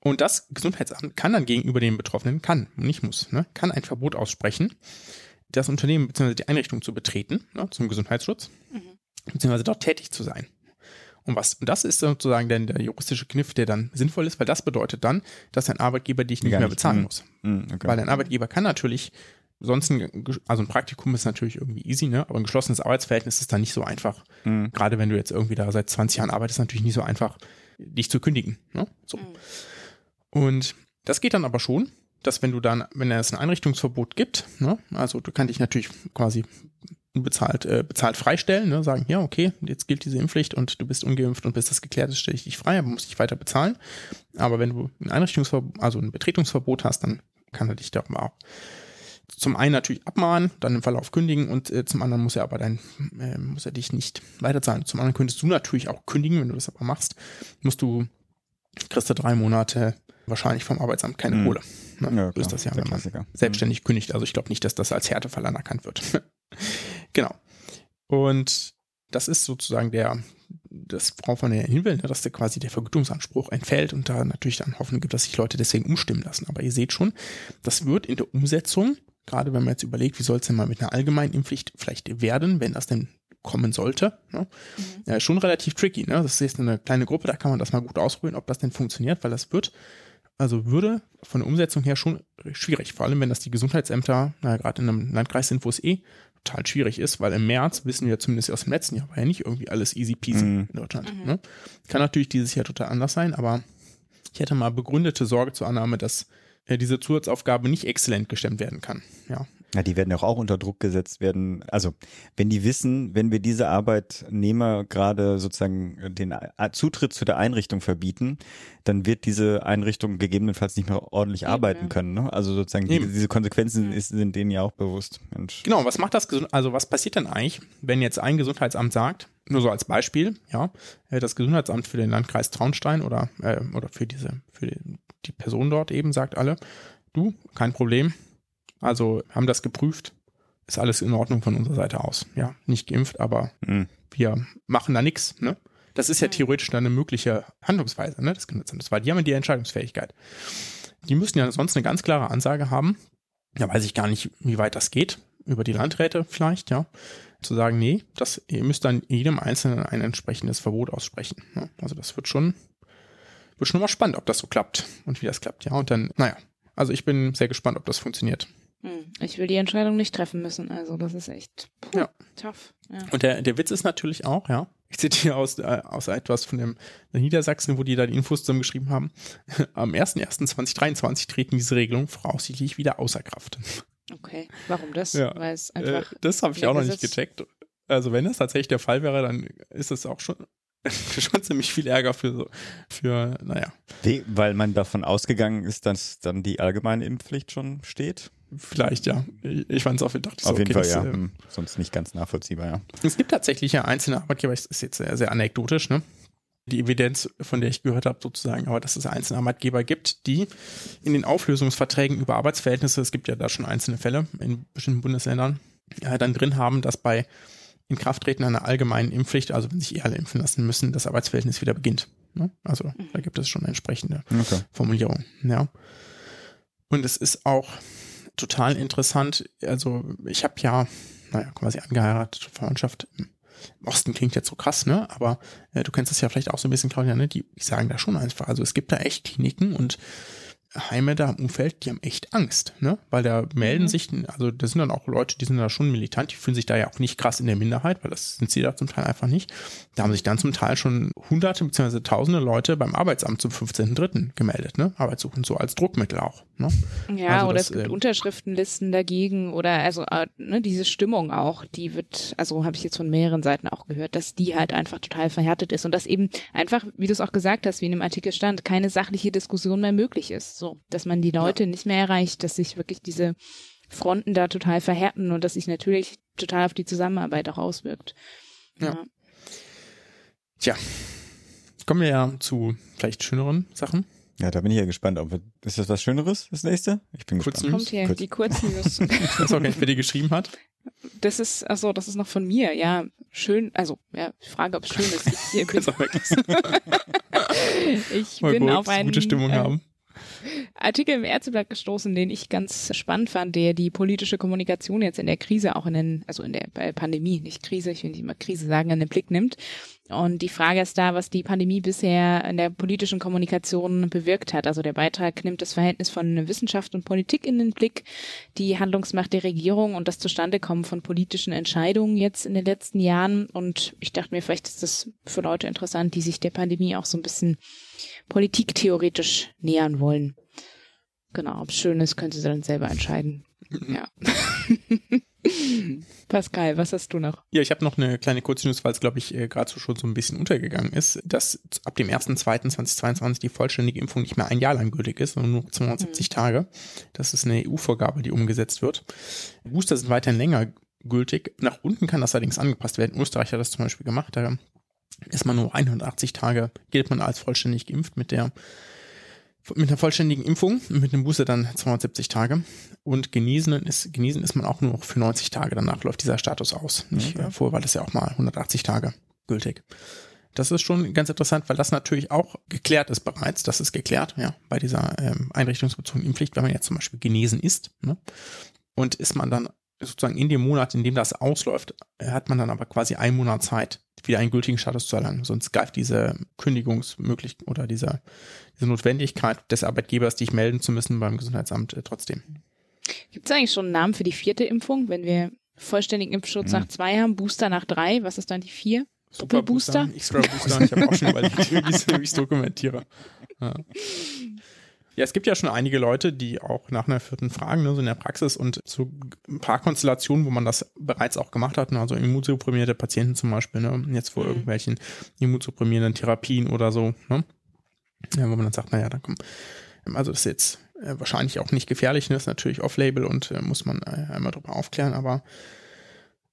Und das Gesundheitsamt kann dann gegenüber den Betroffenen, kann, nicht muss, ne, kann ein Verbot aussprechen, das Unternehmen bzw. die Einrichtung zu betreten, ne, zum Gesundheitsschutz, mhm. beziehungsweise dort tätig zu sein. Und was, und das ist sozusagen dann der juristische Kniff, der dann sinnvoll ist, weil das bedeutet dann, dass ein Arbeitgeber dich nicht Gar mehr bezahlen nicht. muss. Mhm, okay. Weil ein Arbeitgeber kann natürlich sonst ein, also ein Praktikum ist natürlich irgendwie easy, ne? Aber ein geschlossenes Arbeitsverhältnis ist dann nicht so einfach. Mhm. Gerade wenn du jetzt irgendwie da seit 20 Jahren arbeitest, ist natürlich nicht so einfach, dich zu kündigen. Ne? So. Mhm. Und das geht dann aber schon, dass wenn du dann, wenn es ein Einrichtungsverbot gibt, ne, also du kannst dich natürlich quasi bezahlt, äh, bezahlt freistellen, ne, sagen, ja, okay, jetzt gilt diese Impfpflicht und du bist ungeimpft und bis das geklärt ist, stelle ich dich frei, aber musst dich weiter bezahlen. Aber wenn du ein Einrichtungsverbot, also ein Betretungsverbot hast, dann kann er dich da auch zum einen natürlich abmahnen, dann im Verlauf kündigen und äh, zum anderen muss er aber dann, äh, muss er dich nicht weiterzahlen. Zum anderen könntest du natürlich auch kündigen, wenn du das aber machst, musst du, kriegst du drei Monate wahrscheinlich vom Arbeitsamt keine mhm. Kohle. Ne? Ja, so ist das ja, wenn man Klassiker. selbstständig kündigt. Also ich glaube nicht, dass das als Härtefall anerkannt wird. genau. Und das ist sozusagen der, das worauf man ja hin will, dass der quasi der Vergütungsanspruch entfällt und da natürlich dann Hoffnung gibt, dass sich Leute deswegen umstimmen lassen. Aber ihr seht schon, das wird in der Umsetzung, gerade wenn man jetzt überlegt, wie soll es denn mal mit einer allgemeinen Impfpflicht vielleicht werden, wenn das denn kommen sollte, ne? mhm. ja, schon relativ tricky. Ne? Das ist jetzt eine kleine Gruppe, da kann man das mal gut ausprobieren, ob das denn funktioniert, weil das wird also würde von der Umsetzung her schon schwierig, vor allem wenn das die Gesundheitsämter, naja, gerade in einem Landkreis sind, wo es eh total schwierig ist, weil im März, wissen wir zumindest aus dem letzten Jahr, war ja nicht irgendwie alles easy peasy mhm. in Deutschland. Mhm. Ne? Kann natürlich dieses Jahr total anders sein, aber ich hätte mal begründete Sorge zur Annahme, dass äh, diese Zusatzaufgabe nicht exzellent gestemmt werden kann. Ja. Ja, die werden auch, auch unter Druck gesetzt werden. Also, wenn die wissen, wenn wir diese Arbeitnehmer gerade sozusagen den Zutritt zu der Einrichtung verbieten, dann wird diese Einrichtung gegebenenfalls nicht mehr ordentlich Eben, arbeiten ja. können. Ne? Also sozusagen die, diese Konsequenzen ist, sind denen ja auch bewusst. Mensch. Genau, was macht das, also was passiert denn eigentlich, wenn jetzt ein Gesundheitsamt sagt, nur so als Beispiel, ja, äh, das Gesundheitsamt für den Landkreis Traunstein oder, äh, oder für diese, für die, die Person dort eben sagt alle, du, kein Problem, also haben das geprüft. Ist alles in Ordnung von unserer Seite aus. Ja, nicht geimpft, aber mhm. wir machen da nichts. Ne? Das ist ja theoretisch dann eine mögliche Handlungsweise, ne? Das Gesundheitsamtes, weil die haben ja die Entscheidungsfähigkeit. Die müssen ja sonst eine ganz klare Ansage haben. Ja, weiß ich gar nicht, wie weit das geht. Über die Landräte vielleicht, ja. Zu sagen, nee, das, ihr müsst dann jedem Einzelnen ein entsprechendes Verbot aussprechen. Ne? Also das wird schon, wird schon mal spannend, ob das so klappt und wie das klappt, ja. Und dann, naja, also ich bin sehr gespannt, ob das funktioniert. Hm, ich will die Entscheidung nicht treffen müssen. Also das ist echt puh, ja. tough. Ja. Und der, der Witz ist natürlich auch, ja, ich zitiere aus, äh, aus etwas von dem Niedersachsen, wo die da die Infos zusammengeschrieben haben. Am 01.01.2023 treten diese Regelungen voraussichtlich wieder außer Kraft. Okay, warum das? Ja. Weil es einfach äh, das habe ich auch noch nicht gecheckt. Also wenn das tatsächlich der Fall wäre, dann ist es auch schon schon ziemlich viel Ärger für so, für, naja. Weil man davon ausgegangen ist, dass dann die allgemeine Impfpflicht schon steht? Vielleicht, ja. Ich fand es auf, dachte ich so, Auf jeden okay, Fall, das, ja. Äh, Sonst nicht ganz nachvollziehbar, ja. Es gibt tatsächlich ja einzelne Arbeitgeber, das ist jetzt sehr, sehr anekdotisch, ne? Die Evidenz, von der ich gehört habe, sozusagen, aber dass es einzelne Arbeitgeber gibt, die in den Auflösungsverträgen über Arbeitsverhältnisse, es gibt ja da schon einzelne Fälle in bestimmten Bundesländern, ja, dann drin haben, dass bei Inkrafttreten einer allgemeinen Impfpflicht, also wenn sich eh alle impfen lassen müssen, das Arbeitsverhältnis wieder beginnt. Ne? Also da gibt es schon entsprechende okay. Formulierung. Ja. Und es ist auch total interessant. Also ich habe ja, naja, quasi angeheiratet, Verwandtschaft im Osten klingt jetzt so krass, ne? Aber äh, du kennst es ja vielleicht auch so ein bisschen, Claudia, ne? Die, die sagen da schon einfach. Also es gibt da echt Kliniken und Heime da im Umfeld, die haben echt Angst, ne? Weil da melden Mhm. sich, also das sind dann auch Leute, die sind da schon militant, die fühlen sich da ja auch nicht krass in der Minderheit, weil das sind sie da zum Teil einfach nicht. Da haben sich dann zum Teil schon hunderte bzw. tausende Leute beim Arbeitsamt zum 15.3. gemeldet, ne? Arbeitssuchend so als Druckmittel auch, ne? Ja, Also oder das, es gibt ähm, Unterschriftenlisten dagegen oder also äh, ne, diese Stimmung auch, die wird, also habe ich jetzt von mehreren Seiten auch gehört, dass die halt einfach total verhärtet ist und dass eben einfach, wie du es auch gesagt hast, wie in dem Artikel stand, keine sachliche Diskussion mehr möglich ist. So, dass man die Leute nicht mehr erreicht, dass sich wirklich diese Fronten da total verhärten und dass sich natürlich total auf die Zusammenarbeit auch auswirkt. Ja. Tja. Kommen wir ja zu vielleicht schöneren Sachen. Ja, da bin ich ja gespannt. Ob wir, ist das was Schöneres, das nächste? Ich bin Kurz gespannt. Kommt hier Kurz. die Kurznews. Ich weiß auch gar nicht, wer die geschrieben hat. Das ist, achso, das ist noch von mir, ja. Schön, also, ja, ich frage, ob es schön ist. Ich, hier bin, ich Mal bin auf einen gute Stimmung äh, haben. Artikel im Ärzteblatt gestoßen, den ich ganz spannend fand, der die politische Kommunikation jetzt in der Krise auch in den, also in der Pandemie, nicht Krise, ich will nicht immer Krise sagen, in den Blick nimmt. Und die Frage ist da, was die Pandemie bisher in der politischen Kommunikation bewirkt hat. Also der Beitrag nimmt das Verhältnis von Wissenschaft und Politik in den Blick, die Handlungsmacht der Regierung und das Zustandekommen von politischen Entscheidungen jetzt in den letzten Jahren. Und ich dachte mir, vielleicht ist das für Leute interessant, die sich der Pandemie auch so ein bisschen politiktheoretisch nähern wollen. Genau, ob es schön ist, können Sie dann selber entscheiden. Ja. Pascal, was hast du noch? Ja, ich habe noch eine kleine Kurznews, weil es, glaube ich, äh, gerade so schon so ein bisschen untergegangen ist, dass ab dem 1.2.2022 die vollständige Impfung nicht mehr ein Jahr lang gültig ist, sondern nur 270 Tage. Das ist eine EU-Vorgabe, die umgesetzt wird. Booster sind weiterhin länger gültig. Nach unten kann das allerdings angepasst werden. Österreich hat das zum Beispiel gemacht. Da ist man nur 180 Tage, gilt man als vollständig geimpft mit der mit einer vollständigen Impfung, mit einem Booster dann 270 Tage. Und genesen ist, genesen ist man auch nur noch für 90 Tage. Danach läuft dieser Status aus. Nicht, äh, Vorher war das ja auch mal 180 Tage gültig. Das ist schon ganz interessant, weil das natürlich auch geklärt ist bereits. Das ist geklärt, ja, bei dieser ähm, einrichtungsbezogenen Impfpflicht, wenn man jetzt zum Beispiel genesen ist. Ne? Und ist man dann sozusagen in dem Monat, in dem das ausläuft, hat man dann aber quasi einen Monat Zeit, wieder einen gültigen Status zu erlangen. Sonst greift diese Kündigungsmöglichkeit oder diese, diese Notwendigkeit des Arbeitgebers, dich melden zu müssen beim Gesundheitsamt äh, trotzdem. Gibt es eigentlich schon einen Namen für die vierte Impfung, wenn wir vollständigen Impfschutz nach zwei haben, Booster nach drei? Was ist dann die vier? Extra Booster. Ich habe auch schon überlegt, wie ich es dokumentiere. Ja. Ja, es gibt ja schon einige Leute, die auch nach einer vierten fragen, ne, so in der Praxis und so ein paar Konstellationen, wo man das bereits auch gemacht hat, ne, also immunsupprimierte Patienten zum Beispiel, ne, jetzt vor Mhm. irgendwelchen immunsupprimierenden Therapien oder so, ne, ja, wo man dann sagt, naja, dann komm, also das ist jetzt äh, wahrscheinlich auch nicht gefährlich, ne, ist natürlich off-label und äh, muss man äh, einmal drüber aufklären, aber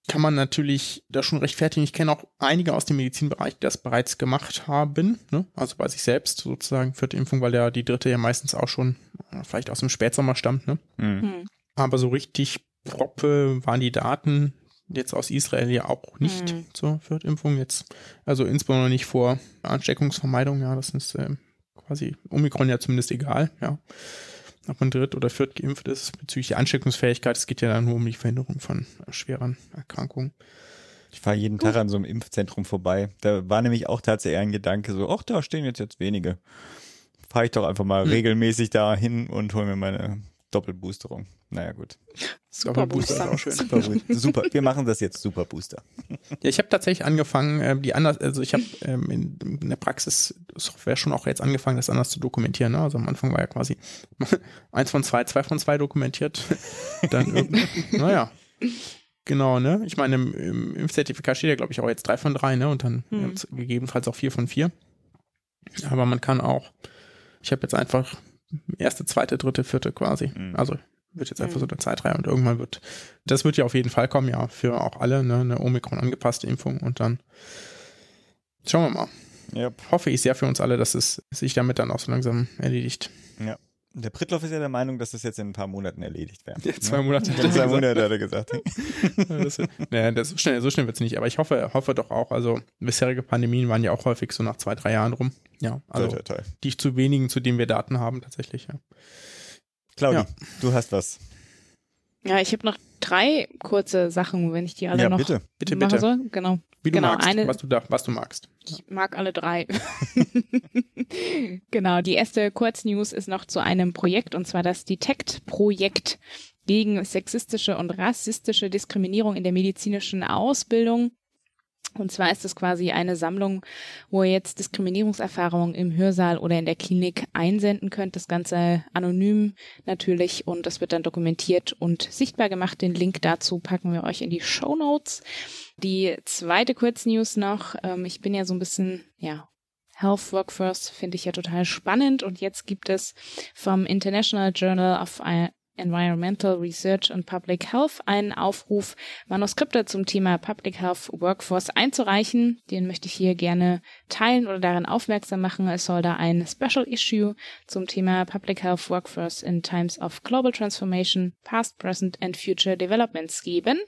kann man natürlich da schon rechtfertigen. Ich kenne auch einige aus dem Medizinbereich, die das bereits gemacht haben, ne? also bei sich selbst sozusagen vierte Impfung, weil ja die dritte ja meistens auch schon äh, vielleicht aus dem Spätsommer stammt. Ne? Mhm. Hm. Aber so richtig proppe waren die Daten jetzt aus Israel ja auch nicht Mhm. zur Viertimpfung jetzt. Also insbesondere nicht vor Ansteckungsvermeidung, ja, das ist äh, quasi Omikron ja zumindest egal, ja. Ob man dritt oder viert geimpft ist, bezüglich der Ansteckungsfähigkeit, es geht ja dann nur um die Verhinderung von schweren Erkrankungen. Ich fahre jeden Tag an so einem Impfzentrum vorbei. Da war nämlich auch tatsächlich ein Gedanke so, ach, da stehen jetzt jetzt wenige. Fahre ich doch einfach mal Hm. regelmäßig da hin und hole mir meine Doppelboosterung. Naja, gut. Super Booster ist Booster. auch schön. Super, Booster. super. Wir machen das jetzt Super Booster. Ja, ich habe tatsächlich angefangen, ähm, die anders, also ich habe ähm, in, der Praxis Software schon auch jetzt angefangen, das anders zu dokumentieren. Ne? Also am Anfang war ja quasi eins von zwei, zwei von zwei dokumentiert. Dann naja. Genau, ne? Ich meine, im, im Impfzertifikat steht ja, glaube ich, auch jetzt drei von drei, ne? Und dann Hm. gegebenenfalls auch vier von vier. Aber man kann auch, ich habe jetzt einfach erste, zweite, dritte, vierte quasi. Mhm. Also wird jetzt einfach Mhm. so eine Zeitreihe und irgendwann wird, das wird ja auf jeden Fall kommen, ja, für auch alle, ne, eine Omikron angepasste Impfung und dann schauen wir mal. Ja. Hoffe ich sehr für uns alle, dass es sich damit dann auch so langsam erledigt. Der Prittloff ist ja der Meinung, dass das jetzt in ein paar Monaten erledigt wäre. Ja, zwei Monate. In zwei Monate hat er gesagt. das, naja, das, so schnell, so schnell wird's nicht, aber ich hoffe, hoffe doch auch, also bisherige Pandemien waren ja auch häufig so nach zwei, drei Jahren rum. Ja, also Toi, toi, toi. die zu wenigen, zu denen wir Daten haben, tatsächlich, ja. Claudi, Ja. du hast was. Ja, ich habe noch drei kurze Sachen, wenn ich die alle ja, noch bitte. Bitte, machen bitte. soll. Genau. Wie du genau, magst, eine, was, du da, was du magst. Ich mag alle drei. genau, die erste Kurznews ist noch zu einem Projekt, und zwar das Detect-Projekt gegen sexistische und rassistische Diskriminierung in der medizinischen Ausbildung. Und zwar ist es quasi eine Sammlung, wo ihr jetzt Diskriminierungserfahrungen im Hörsaal oder in der Klinik einsenden könnt. Das Ganze anonym natürlich und das wird dann dokumentiert und sichtbar gemacht. Den Link dazu packen wir euch in die Show Notes. Die zweite Kurznews noch. Ähm, ich bin ja so ein bisschen, ja, Health Workforce finde ich ja total spannend und jetzt gibt es vom International Journal of Environmental Research and Public Health einen Aufruf, Manuskripte zum Thema Public Health Workforce einzureichen. Den möchte ich hier gerne teilen oder daran aufmerksam machen. Es soll da ein Special Issue zum Thema Public Health Workforce in Times of Global Transformation, Past, Present and Future Developments geben.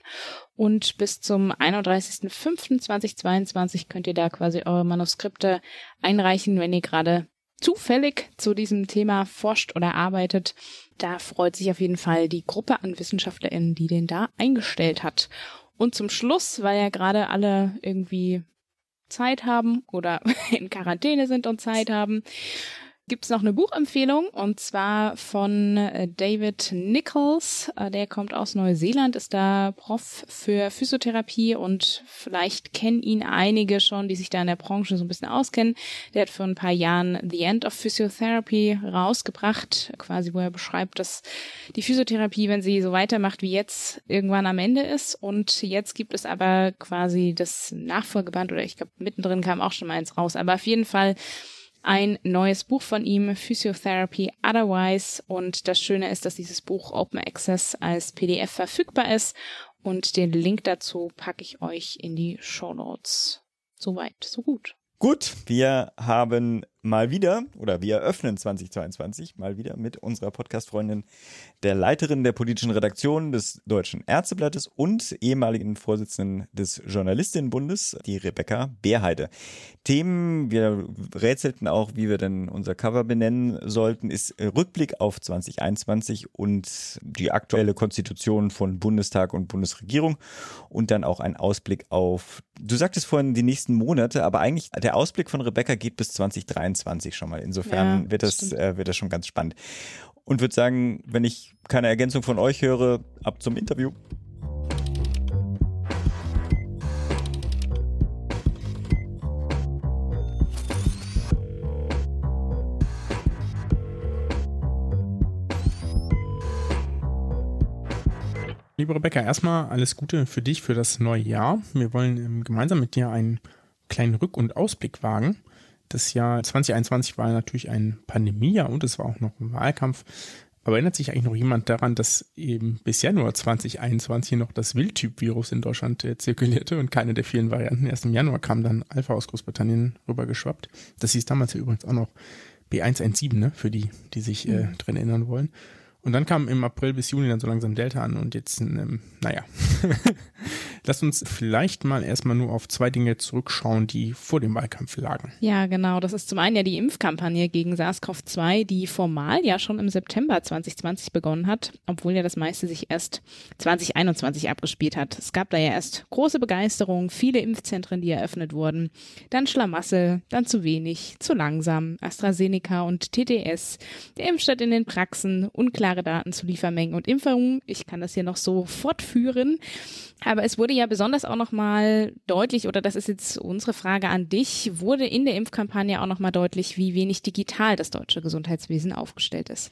Und bis zum 31.05.2022 könnt ihr da quasi eure Manuskripte einreichen, wenn ihr gerade zufällig zu diesem Thema forscht oder arbeitet. Da freut sich auf jeden Fall die Gruppe an WissenschaftlerInnen, die den da eingestellt hat. Und zum Schluss, weil ja gerade alle irgendwie Zeit haben oder in Quarantäne sind und Zeit haben, gibt es noch eine Buchempfehlung und zwar von äh, David Nichols. Äh, der kommt aus Neuseeland, ist da Prof für Physiotherapie und vielleicht kennen ihn einige schon, die sich da in der Branche so ein bisschen auskennen. Der hat vor ein paar Jahren The End of Physiotherapy rausgebracht, quasi wo er beschreibt, dass die Physiotherapie, wenn sie so weitermacht wie jetzt, irgendwann am Ende ist. Und jetzt gibt es aber quasi das Nachfolgeband oder ich glaube mittendrin kam auch schon mal eins raus. Aber auf jeden Fall ein neues Buch von ihm, Physiotherapy Otherwise. Und das Schöne ist, dass dieses Buch Open Access als PDF verfügbar ist. Und den Link dazu packe ich euch in die Show Notes. Soweit, so gut. Gut, wir haben mal wieder oder wir eröffnen 2022 mal wieder mit unserer Podcast-Freundin, der Leiterin der politischen Redaktion des Deutschen Ärzteblattes und ehemaligen Vorsitzenden des Journalistinnenbundes, die Rebecca Beerheide. Themen, wir rätselten auch, wie wir denn unser Cover benennen sollten, ist Rückblick auf 2021 und die aktuelle Konstitution von Bundestag und Bundesregierung und dann auch ein Ausblick auf, du sagtest vorhin die nächsten Monate, aber eigentlich der Ausblick von Rebecca geht bis 2023. 23 schon mal. Insofern ja, wird, das, äh, wird das schon ganz spannend. Und würde sagen, wenn ich keine Ergänzung von euch höre, ab zum Interview. Liebe Rebecca, erstmal alles Gute für dich für das neue Jahr. Wir wollen ähm, gemeinsam mit dir einen kleinen Rück- und Ausblick wagen. Das Jahr 2021 war natürlich ein Pandemiejahr und es war auch noch ein Wahlkampf. Aber erinnert sich eigentlich noch jemand daran, dass eben bis Januar 2021 noch das Wildtyp-Virus in Deutschland äh, zirkulierte und keine der vielen Varianten? Erst im Januar kam dann Alpha aus Großbritannien rübergeschwappt. Das hieß damals ja übrigens auch noch B117, ne? für die, die sich äh, mhm. dran erinnern wollen. Und dann kam im April bis Juni dann so langsam Delta an und jetzt, ähm, naja. Lass uns vielleicht mal erstmal nur auf zwei Dinge zurückschauen, die vor dem Wahlkampf lagen. Ja, genau. Das ist zum einen ja die Impfkampagne gegen SARS-CoV-2, die formal ja schon im September 2020 begonnen hat, obwohl ja das meiste sich erst 2021 abgespielt hat. Es gab da ja erst große Begeisterung, viele Impfzentren, die eröffnet wurden, dann Schlamassel, dann zu wenig, zu langsam, AstraZeneca und TTS, der Impfstadt in den Praxen, unklar klare Daten zu Liefermengen und Impfungen. Ich kann das hier noch so fortführen. Aber es wurde ja besonders auch nochmal deutlich, oder das ist jetzt unsere Frage an dich, wurde in der Impfkampagne auch nochmal deutlich, wie wenig digital das deutsche Gesundheitswesen aufgestellt ist.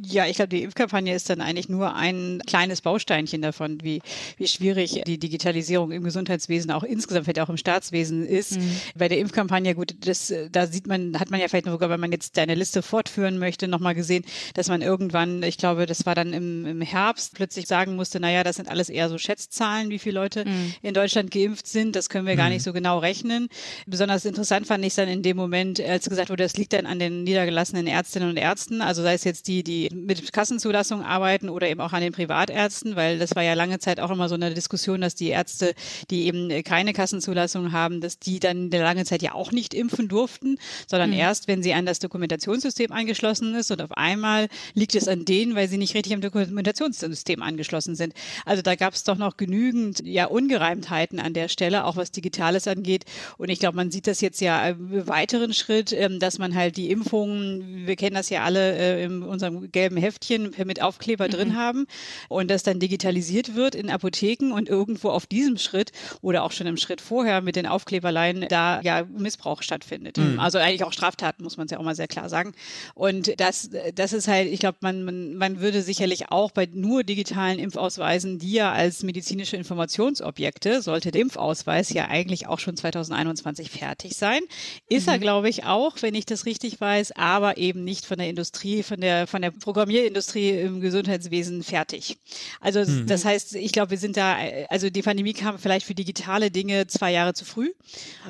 Ja, ich glaube, die Impfkampagne ist dann eigentlich nur ein kleines Bausteinchen davon, wie, wie schwierig die Digitalisierung im Gesundheitswesen auch insgesamt, vielleicht auch im Staatswesen ist. Mhm. Bei der Impfkampagne, gut, das, da sieht man, hat man ja vielleicht sogar, wenn man jetzt deine Liste fortführen möchte, nochmal gesehen, dass man irgendwann, ich glaube, das war dann im, im Herbst, plötzlich sagen musste, naja, das sind alles eher so Schätzzahlen, wie viele Leute mhm. in Deutschland geimpft sind. Das können wir mhm. gar nicht so genau rechnen. Besonders interessant fand ich dann in dem Moment, als gesagt wurde, das liegt dann an den niedergelassenen Ärztinnen und Ärzten, also sei es jetzt die, die die mit Kassenzulassung arbeiten oder eben auch an den Privatärzten, weil das war ja lange Zeit auch immer so eine Diskussion, dass die Ärzte, die eben keine Kassenzulassung haben, dass die dann der lange Zeit ja auch nicht impfen durften, sondern mhm. erst, wenn sie an das Dokumentationssystem angeschlossen ist und auf einmal liegt es an denen, weil sie nicht richtig am Dokumentationssystem angeschlossen sind. Also da gab es doch noch genügend ja Ungereimtheiten an der Stelle, auch was Digitales angeht. Und ich glaube, man sieht das jetzt ja im weiteren Schritt, ähm, dass man halt die Impfungen, wir kennen das ja alle äh, in unserem gelben Heftchen mit Aufkleber mhm. drin haben und das dann digitalisiert wird in Apotheken und irgendwo auf diesem Schritt oder auch schon im Schritt vorher mit den Aufkleberleien da ja Missbrauch stattfindet. Mhm. Also eigentlich auch Straftaten, muss man es ja auch mal sehr klar sagen. Und das, das ist halt, ich glaube, man, man, man würde sicherlich auch bei nur digitalen Impfausweisen, die ja als medizinische Informationsobjekte, sollte der Impfausweis ja eigentlich auch schon 2021 fertig sein. Ist mhm. er, glaube ich, auch, wenn ich das richtig weiß, aber eben nicht von der Industrie, von der, von der Programmierindustrie im Gesundheitswesen fertig. Also mhm. das heißt, ich glaube, wir sind da, also die Pandemie kam vielleicht für digitale Dinge zwei Jahre zu früh.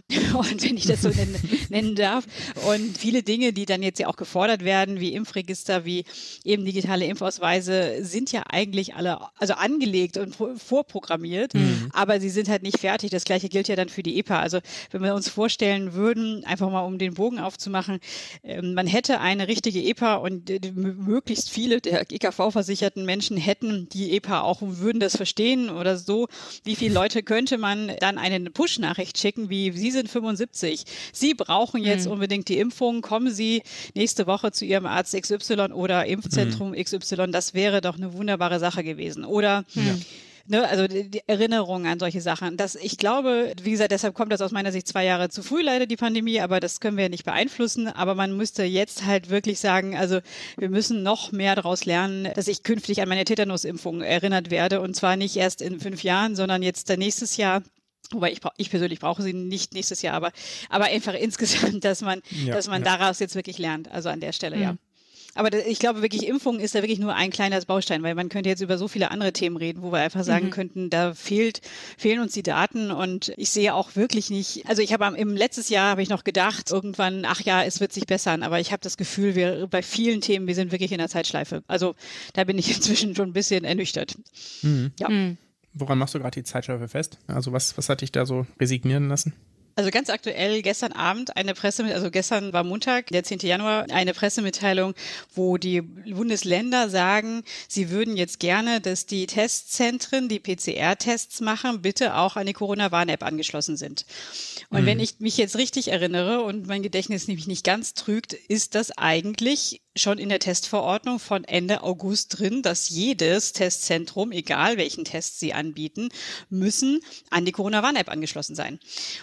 Und wenn ich das so nennen, nennen darf. Und viele Dinge, die dann jetzt ja auch gefordert werden, wie Impfregister, wie eben digitale Impfausweise, sind ja eigentlich alle, also angelegt und vorprogrammiert, mhm. aber sie sind halt nicht fertig. Das gleiche gilt ja dann für die EPA. Also wenn wir uns vorstellen würden, einfach mal um den Bogen aufzumachen, ähm, man hätte eine richtige EPA und möglichst viele der GKV-versicherten Menschen hätten die EPA auch und würden das verstehen oder so. Wie viele Leute könnte man dann eine Push-Nachricht schicken, wie Sie sind 75, Sie brauchen jetzt mhm. unbedingt die Impfung, kommen Sie nächste Woche zu Ihrem Arzt XY oder Impfzentrum mhm. XY. Das wäre doch eine wunderbare Sache gewesen. Oder ja. Ne, also die Erinnerung an solche Sachen. Das, ich glaube, wie gesagt, deshalb kommt das aus meiner Sicht zwei Jahre zu früh leider die Pandemie, aber das können wir ja nicht beeinflussen. Aber man müsste jetzt halt wirklich sagen, also wir müssen noch mehr daraus lernen, dass ich künftig an meine Tetanusimpfung erinnert werde und zwar nicht erst in fünf Jahren, sondern jetzt nächstes Jahr Wobei ich, ich persönlich brauche sie nicht nächstes Jahr, aber, aber einfach insgesamt, dass man, ja, dass man ja. daraus jetzt wirklich lernt. Also an der Stelle, mhm. ja. Aber ich glaube wirklich, Impfung ist da wirklich nur ein kleiner Baustein, weil man könnte jetzt über so viele andere Themen reden, wo wir einfach sagen mhm. könnten, da fehlt, fehlen uns die Daten und ich sehe auch wirklich nicht, also ich habe im letztes Jahr habe ich noch gedacht, irgendwann, ach ja, es wird sich bessern, aber ich habe das Gefühl, wir bei vielen Themen, wir sind wirklich in der Zeitschleife. Also da bin ich inzwischen schon ein bisschen ernüchtert. Mhm. Ja. Mhm. Woran machst du gerade die Zeitschleife fest? Also was, was hat dich da so resignieren lassen? Also ganz aktuell gestern Abend eine Presse, also gestern war Montag, der 10. Januar, eine Pressemitteilung, wo die Bundesländer sagen, sie würden jetzt gerne, dass die Testzentren, die PCR-Tests machen, bitte auch an die Corona-Warn-App angeschlossen sind. Und mhm. wenn ich mich jetzt richtig erinnere und mein Gedächtnis nämlich nicht ganz trügt, ist das eigentlich schon in der Testverordnung von Ende August drin, dass jedes Testzentrum, egal welchen Test sie anbieten, müssen an die Corona-Warn-App angeschlossen sein.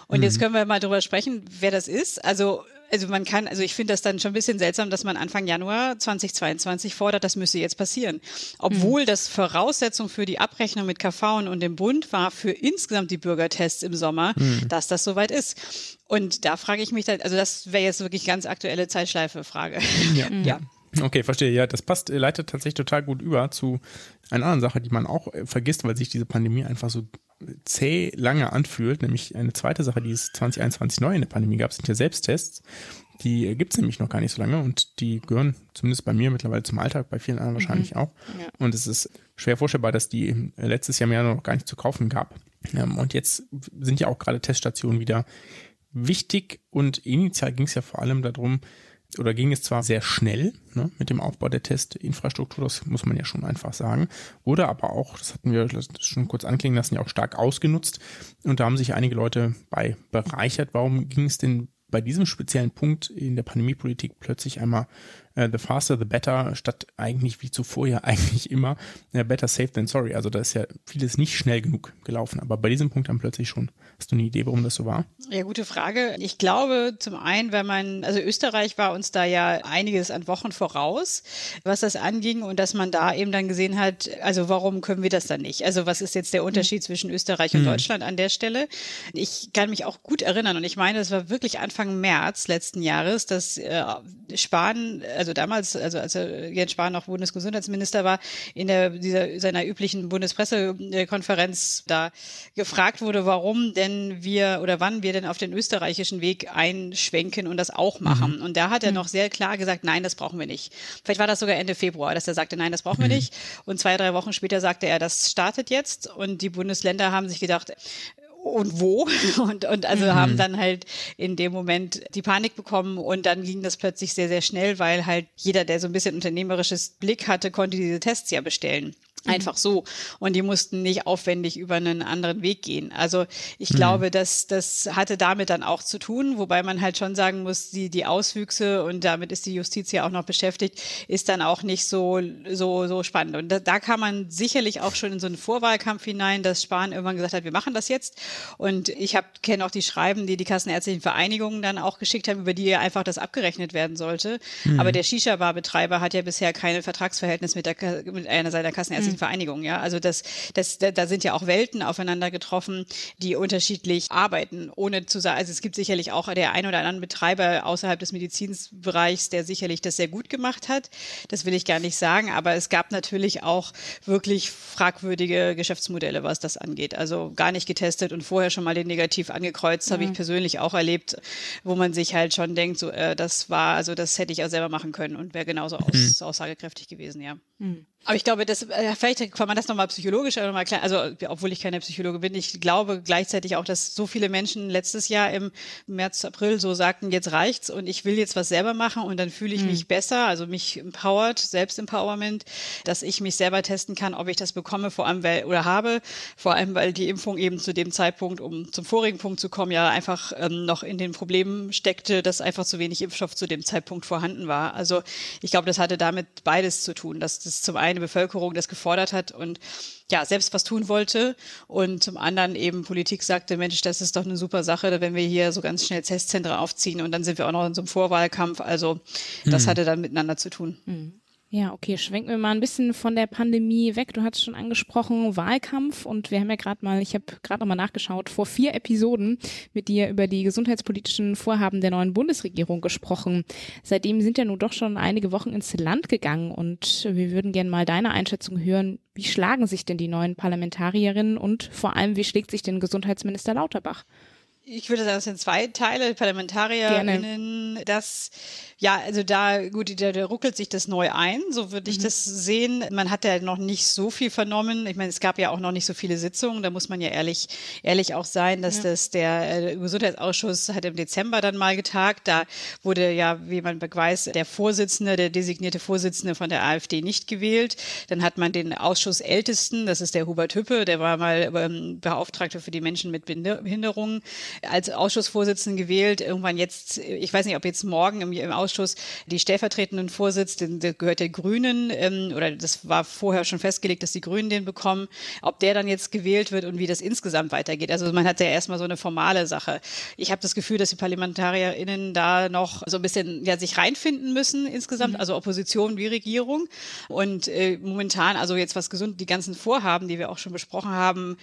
Und mhm. jetzt können wir mal darüber sprechen, wer das ist. Also also man kann, also ich finde das dann schon ein bisschen seltsam, dass man Anfang Januar 2022 fordert, das müsse jetzt passieren. Obwohl mhm. das Voraussetzung für die Abrechnung mit KV und dem Bund war für insgesamt die Bürgertests im Sommer, mhm. dass das soweit ist. Und da frage ich mich dann, also das wäre jetzt wirklich ganz aktuelle Zeitschleife-Frage. Ja. ja. Okay, verstehe. Ja, das passt, leitet tatsächlich total gut über zu einer anderen Sache, die man auch äh, vergisst, weil sich diese Pandemie einfach so zäh lange anfühlt. Nämlich eine zweite Sache, die es 2021 neu in der Pandemie gab, sind ja Selbsttests. Die gibt es nämlich noch gar nicht so lange und die gehören zumindest bei mir mittlerweile zum Alltag, bei vielen anderen wahrscheinlich mhm. auch. Ja. Und es ist schwer vorstellbar, dass die letztes Jahr mehr noch gar nicht zu kaufen gab. Ähm, und jetzt sind ja auch gerade Teststationen wieder wichtig und initial ging es ja vor allem darum, oder ging es zwar sehr schnell ne, mit dem Aufbau der Testinfrastruktur, das muss man ja schon einfach sagen, wurde aber auch, das hatten wir schon kurz anklingen lassen, ja auch stark ausgenutzt und da haben sich einige Leute bei bereichert. Warum ging es denn bei diesem speziellen Punkt in der Pandemiepolitik plötzlich einmal äh, the faster the better, statt eigentlich wie zuvor ja eigentlich immer äh, better safe than sorry. Also da ist ja vieles nicht schnell genug gelaufen, aber bei diesem Punkt dann plötzlich schon. Hast du eine Idee, warum das so war? Ja, gute Frage. Ich glaube zum einen, wenn man, also Österreich war uns da ja einiges an Wochen voraus, was das anging und dass man da eben dann gesehen hat, also warum können wir das dann nicht? Also was ist jetzt der Unterschied mhm. zwischen Österreich und mhm. Deutschland an der Stelle? Ich kann mich auch gut erinnern und ich meine, es war wirklich Anfang März letzten Jahres, dass äh, Spahn, also damals, also als Jens Spahn noch Bundesgesundheitsminister war, in der dieser seiner üblichen Bundespressekonferenz da gefragt wurde, warum denn wir oder wann wir denn auf den österreichischen Weg einschwenken und das auch machen. Mhm. Und da hat er mhm. noch sehr klar gesagt, nein, das brauchen wir nicht. Vielleicht war das sogar Ende Februar, dass er sagte, nein, das brauchen wir mhm. nicht. Und zwei, drei Wochen später sagte er, das startet jetzt. Und die Bundesländer haben sich gedacht, und wo und, und also mhm. haben dann halt in dem Moment die Panik bekommen und dann ging das plötzlich sehr, sehr schnell, weil halt jeder, der so ein bisschen unternehmerisches Blick hatte, konnte diese Tests ja bestellen. Mhm. Einfach so. Und die mussten nicht aufwendig über einen anderen Weg gehen. Also ich mhm. glaube, dass das hatte damit dann auch zu tun, wobei man halt schon sagen muss, die, die Auswüchse, und damit ist die Justiz ja auch noch beschäftigt, ist dann auch nicht so, so, so spannend. Und da, da kann man sicherlich auch schon in so einen Vorwahlkampf hinein, dass Spahn irgendwann gesagt hat, wir machen das jetzt. Und ich kenne auch die Schreiben, die die Kassenärztlichen Vereinigungen dann auch geschickt haben, über die ja einfach das abgerechnet werden sollte. Mhm. Aber der Shisha-Bar-Betreiber hat ja bisher kein Vertragsverhältnis mit, der, mit einer seiner Kassenärztlichen mhm. Vereinigungen. Ja, also das, das, da sind ja auch Welten aufeinander getroffen, die unterschiedlich arbeiten, ohne zu sagen, also es gibt sicherlich auch der ein oder anderen Betreiber außerhalb des Medizinbereichs, der sicherlich das sehr gut gemacht hat. Das will ich gar nicht sagen, aber es gab natürlich auch wirklich fragwürdige Geschäftsmodelle, was das angeht. Also gar nicht getestet und vorher schon mal den Negativ angekreuzt, mhm. habe ich persönlich auch erlebt, wo man sich halt schon denkt, so äh, das war, also das hätte ich auch selber machen können und wäre genauso aus, mhm. aussagekräftig gewesen, ja. Mhm. Aber ich glaube, das, äh, vielleicht kann man das nochmal psychologisch nochmal klar, also obwohl ich keine Psychologe bin, ich glaube gleichzeitig auch, dass so viele Menschen letztes Jahr im März, April so sagten, jetzt reicht's und ich will jetzt was selber machen und dann fühle ich mhm. mich besser, also mich empowered, Selbstempowerment, dass ich mich selber testen kann, ob ich das bekomme, vor allem weil, oder habe, vor allem weil die Impfung eben zu dem Zeitpunkt, um zum vorigen Punkt zu kommen, ja einfach ähm, noch in den Problemen steckte, dass einfach zu wenig Impfstoff zu dem Zeitpunkt vorhanden war. Also ich glaube, das hatte damit beides zu tun, dass das zum einen eine Bevölkerung das gefordert hat und ja, selbst was tun wollte und zum anderen eben Politik sagte, Mensch, das ist doch eine super Sache, wenn wir hier so ganz schnell Testzentren aufziehen und dann sind wir auch noch in so einem Vorwahlkampf. Also das mhm. hatte dann miteinander zu tun. Mhm. Ja, okay, schwenken wir mal ein bisschen von der Pandemie weg. Du hattest schon angesprochen, Wahlkampf und wir haben ja gerade mal, ich habe gerade nochmal nachgeschaut, vor vier Episoden mit dir über die gesundheitspolitischen Vorhaben der neuen Bundesregierung gesprochen. Seitdem sind ja nun doch schon einige Wochen ins Land gegangen und wir würden gerne mal deine Einschätzung hören. Wie schlagen sich denn die neuen Parlamentarierinnen und vor allem, wie schlägt sich denn Gesundheitsminister Lauterbach? Ich würde sagen, es sind zwei Teile, ParlamentarierInnen, das ja, also da, gut, da, da ruckelt sich das neu ein, so würde ich mhm. das sehen. Man hat ja noch nicht so viel vernommen. Ich meine, es gab ja auch noch nicht so viele Sitzungen. Da muss man ja ehrlich, ehrlich auch sein, dass ja. das der äh, Gesundheitsausschuss hat im Dezember dann mal getagt. Da wurde ja, wie man weiß, der Vorsitzende, der designierte Vorsitzende von der AfD nicht gewählt. Dann hat man den Ausschussältesten, das ist der Hubert Hüppe, der war mal ähm, Beauftragter für die Menschen mit Behinderungen, als Ausschussvorsitzenden gewählt. Irgendwann jetzt, ich weiß nicht, ob jetzt morgen im, im Ausschuss Ausschuss die stellvertretenden Vorsitz, den, der gehört der Grünen, ähm, oder das war vorher schon festgelegt, dass die Grünen den bekommen, ob der dann jetzt gewählt wird und wie das insgesamt weitergeht. Also man hat ja erstmal so eine formale Sache. Ich habe das Gefühl, dass die ParlamentarierInnen da noch so ein bisschen ja, sich reinfinden müssen insgesamt, mhm. also Opposition wie Regierung. Und äh, momentan, also jetzt was gesund, die ganzen Vorhaben, die wir auch schon besprochen haben,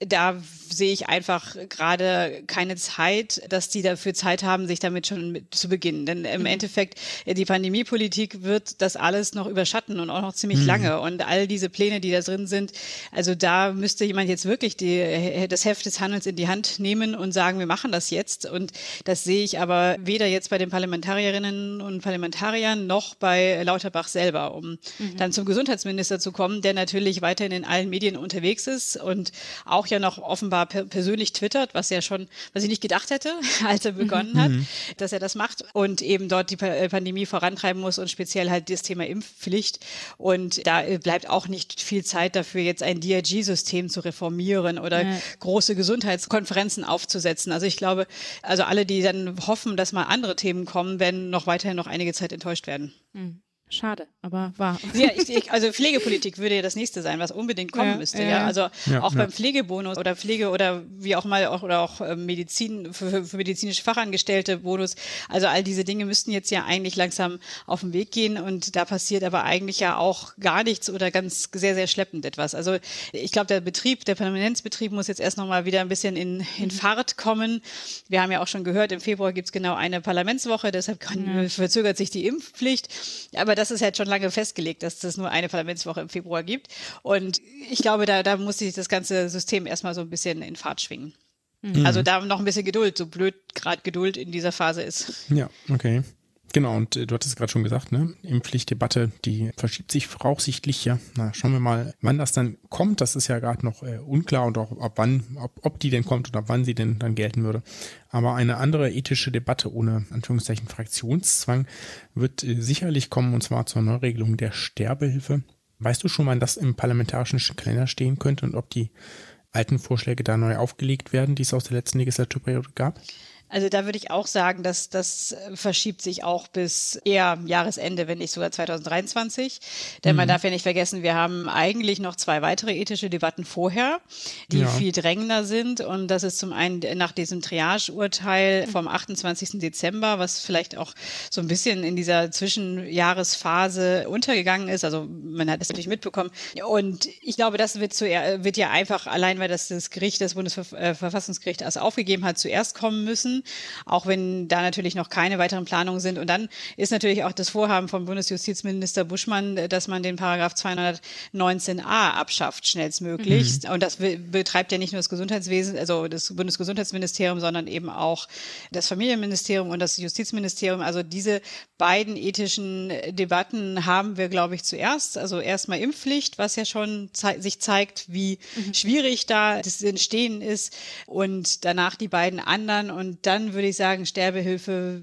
da sehe ich einfach gerade keine Zeit, dass die dafür Zeit haben, sich damit schon mit zu beginnen. Denn im mhm. Endeffekt, äh, die Pandemiepolitik wird das alles noch überschatten und auch noch ziemlich mhm. lange. Und all diese Pläne, die da drin sind, also da müsste jemand jetzt wirklich die, äh, das Heft des Handelns in die Hand nehmen und sagen, wir machen das jetzt. Und das sehe ich aber weder jetzt bei den Parlamentarierinnen und Parlamentariern noch bei Lauterbach selber, um mhm. dann zum Gesundheitsminister zu kommen, der natürlich weiterhin in allen Medien unterwegs ist und auch ja noch offenbar per persönlich twittert, was ja schon, was ich nicht gedacht hätte, als er begonnen mhm. hat, dass er das macht und eben dort die äh, Pandemie vorantreiben muss und speziell halt das Thema Impfpflicht. Und da äh, bleibt auch nicht viel Zeit dafür, jetzt ein DRG-System zu reformieren oder ja. große Gesundheitskonferenzen aufzusetzen. Also ich glaube, also alle, die dann hoffen, dass mal andere Themen kommen, werden noch weiterhin noch einige Zeit enttäuscht werden. Mhm. Schade, aber wahr. Ja, ich, ich, also Pflegepolitik würde ja das nächste sein, was unbedingt kommen Ja, müsste. ja. Ja, also Ja, auch ja. beim Pflegebonus oder Pflege oder wie auch mal auch oder auch ähm, Medizin für, für- für medizinische Fachangestellte Bonus. Also all diese Dinge müssten jetzt ja eigentlich langsam auf den Weg gehen und da passiert aber eigentlich ja auch gar nichts oder ganz sehr sehr schleppend etwas. Also ich glaube, der Betrieb, der Permanenzbetrieb muss jetzt erst noch mal wieder ein bisschen in, in Fahrt kommen. Wir haben ja auch schon gehört, im Februar gibt's genau eine Parlamentswoche, deshalb kann, verzögert sich die Impfpflicht. Aber das ist halt schon lange festgelegt, dass es nur eine Parlamentswoche im Februar gibt. Und ich glaube, da, da muss sich das ganze System erstmal so ein bisschen in Fahrt schwingen. Also da noch ein bisschen Geduld, so blöd gerade Geduld in dieser Phase ist. Ja, okay. Genau, und äh, du hattest gerade schon gesagt, ne? Impfpflichtdebatte, die verschiebt sich voraussichtlich ja. Na, schauen wir mal, wann das dann kommt. Das ist ja gerade noch äh, unklar und auch ab wann, ob, ob die denn kommt und ab wann sie denn dann gelten würde. Aber eine andere ethische Debatte ohne Anführungszeichen Fraktionszwang wird äh, sicherlich kommen, und zwar zur Neuregelung der Sterbehilfe. Weißt du schon, wann das im parlamentarischen Kalender stehen könnte und ob die alten Vorschläge da neu aufgelegt werden, die es aus der letzten Legislaturperiode gab? Also da würde ich auch sagen, dass das äh, verschiebt sich auch bis eher Jahresende, wenn nicht sogar 2023. Denn man darf ja nicht vergessen, wir haben eigentlich noch zwei weitere ethische Debatten vorher, die Ja. viel drängender sind. Und das ist zum einen nach diesem Triage-Urteil vom 28. Dezember, was vielleicht auch so ein bisschen in dieser Zwischenjahresphase untergegangen ist. Also man hat es natürlich mitbekommen. Und ich glaube, das wird, zu, wird ja einfach allein, weil das das Gericht, das Bundesverfassungsgericht das aufgegeben hat, zuerst kommen müssen, auch wenn da natürlich noch keine weiteren Planungen sind. Und dann ist natürlich auch das Vorhaben vom Bundesjustizminister Buschmann, dass man den Paragraph 219a abschafft schnellstmöglichst. Und das be- betreibt ja nicht nur das Gesundheitswesen, also das Bundesgesundheitsministerium, sondern eben auch das Familienministerium und das Justizministerium. Also diese beiden ethischen Debatten haben wir, glaube ich, zuerst. Also erstmal Impfpflicht, was ja schon zei sich zeigt, wie schwierig da das Entstehen ist. Und danach die beiden anderen. Und dann würde ich sagen, Sterbehilfe,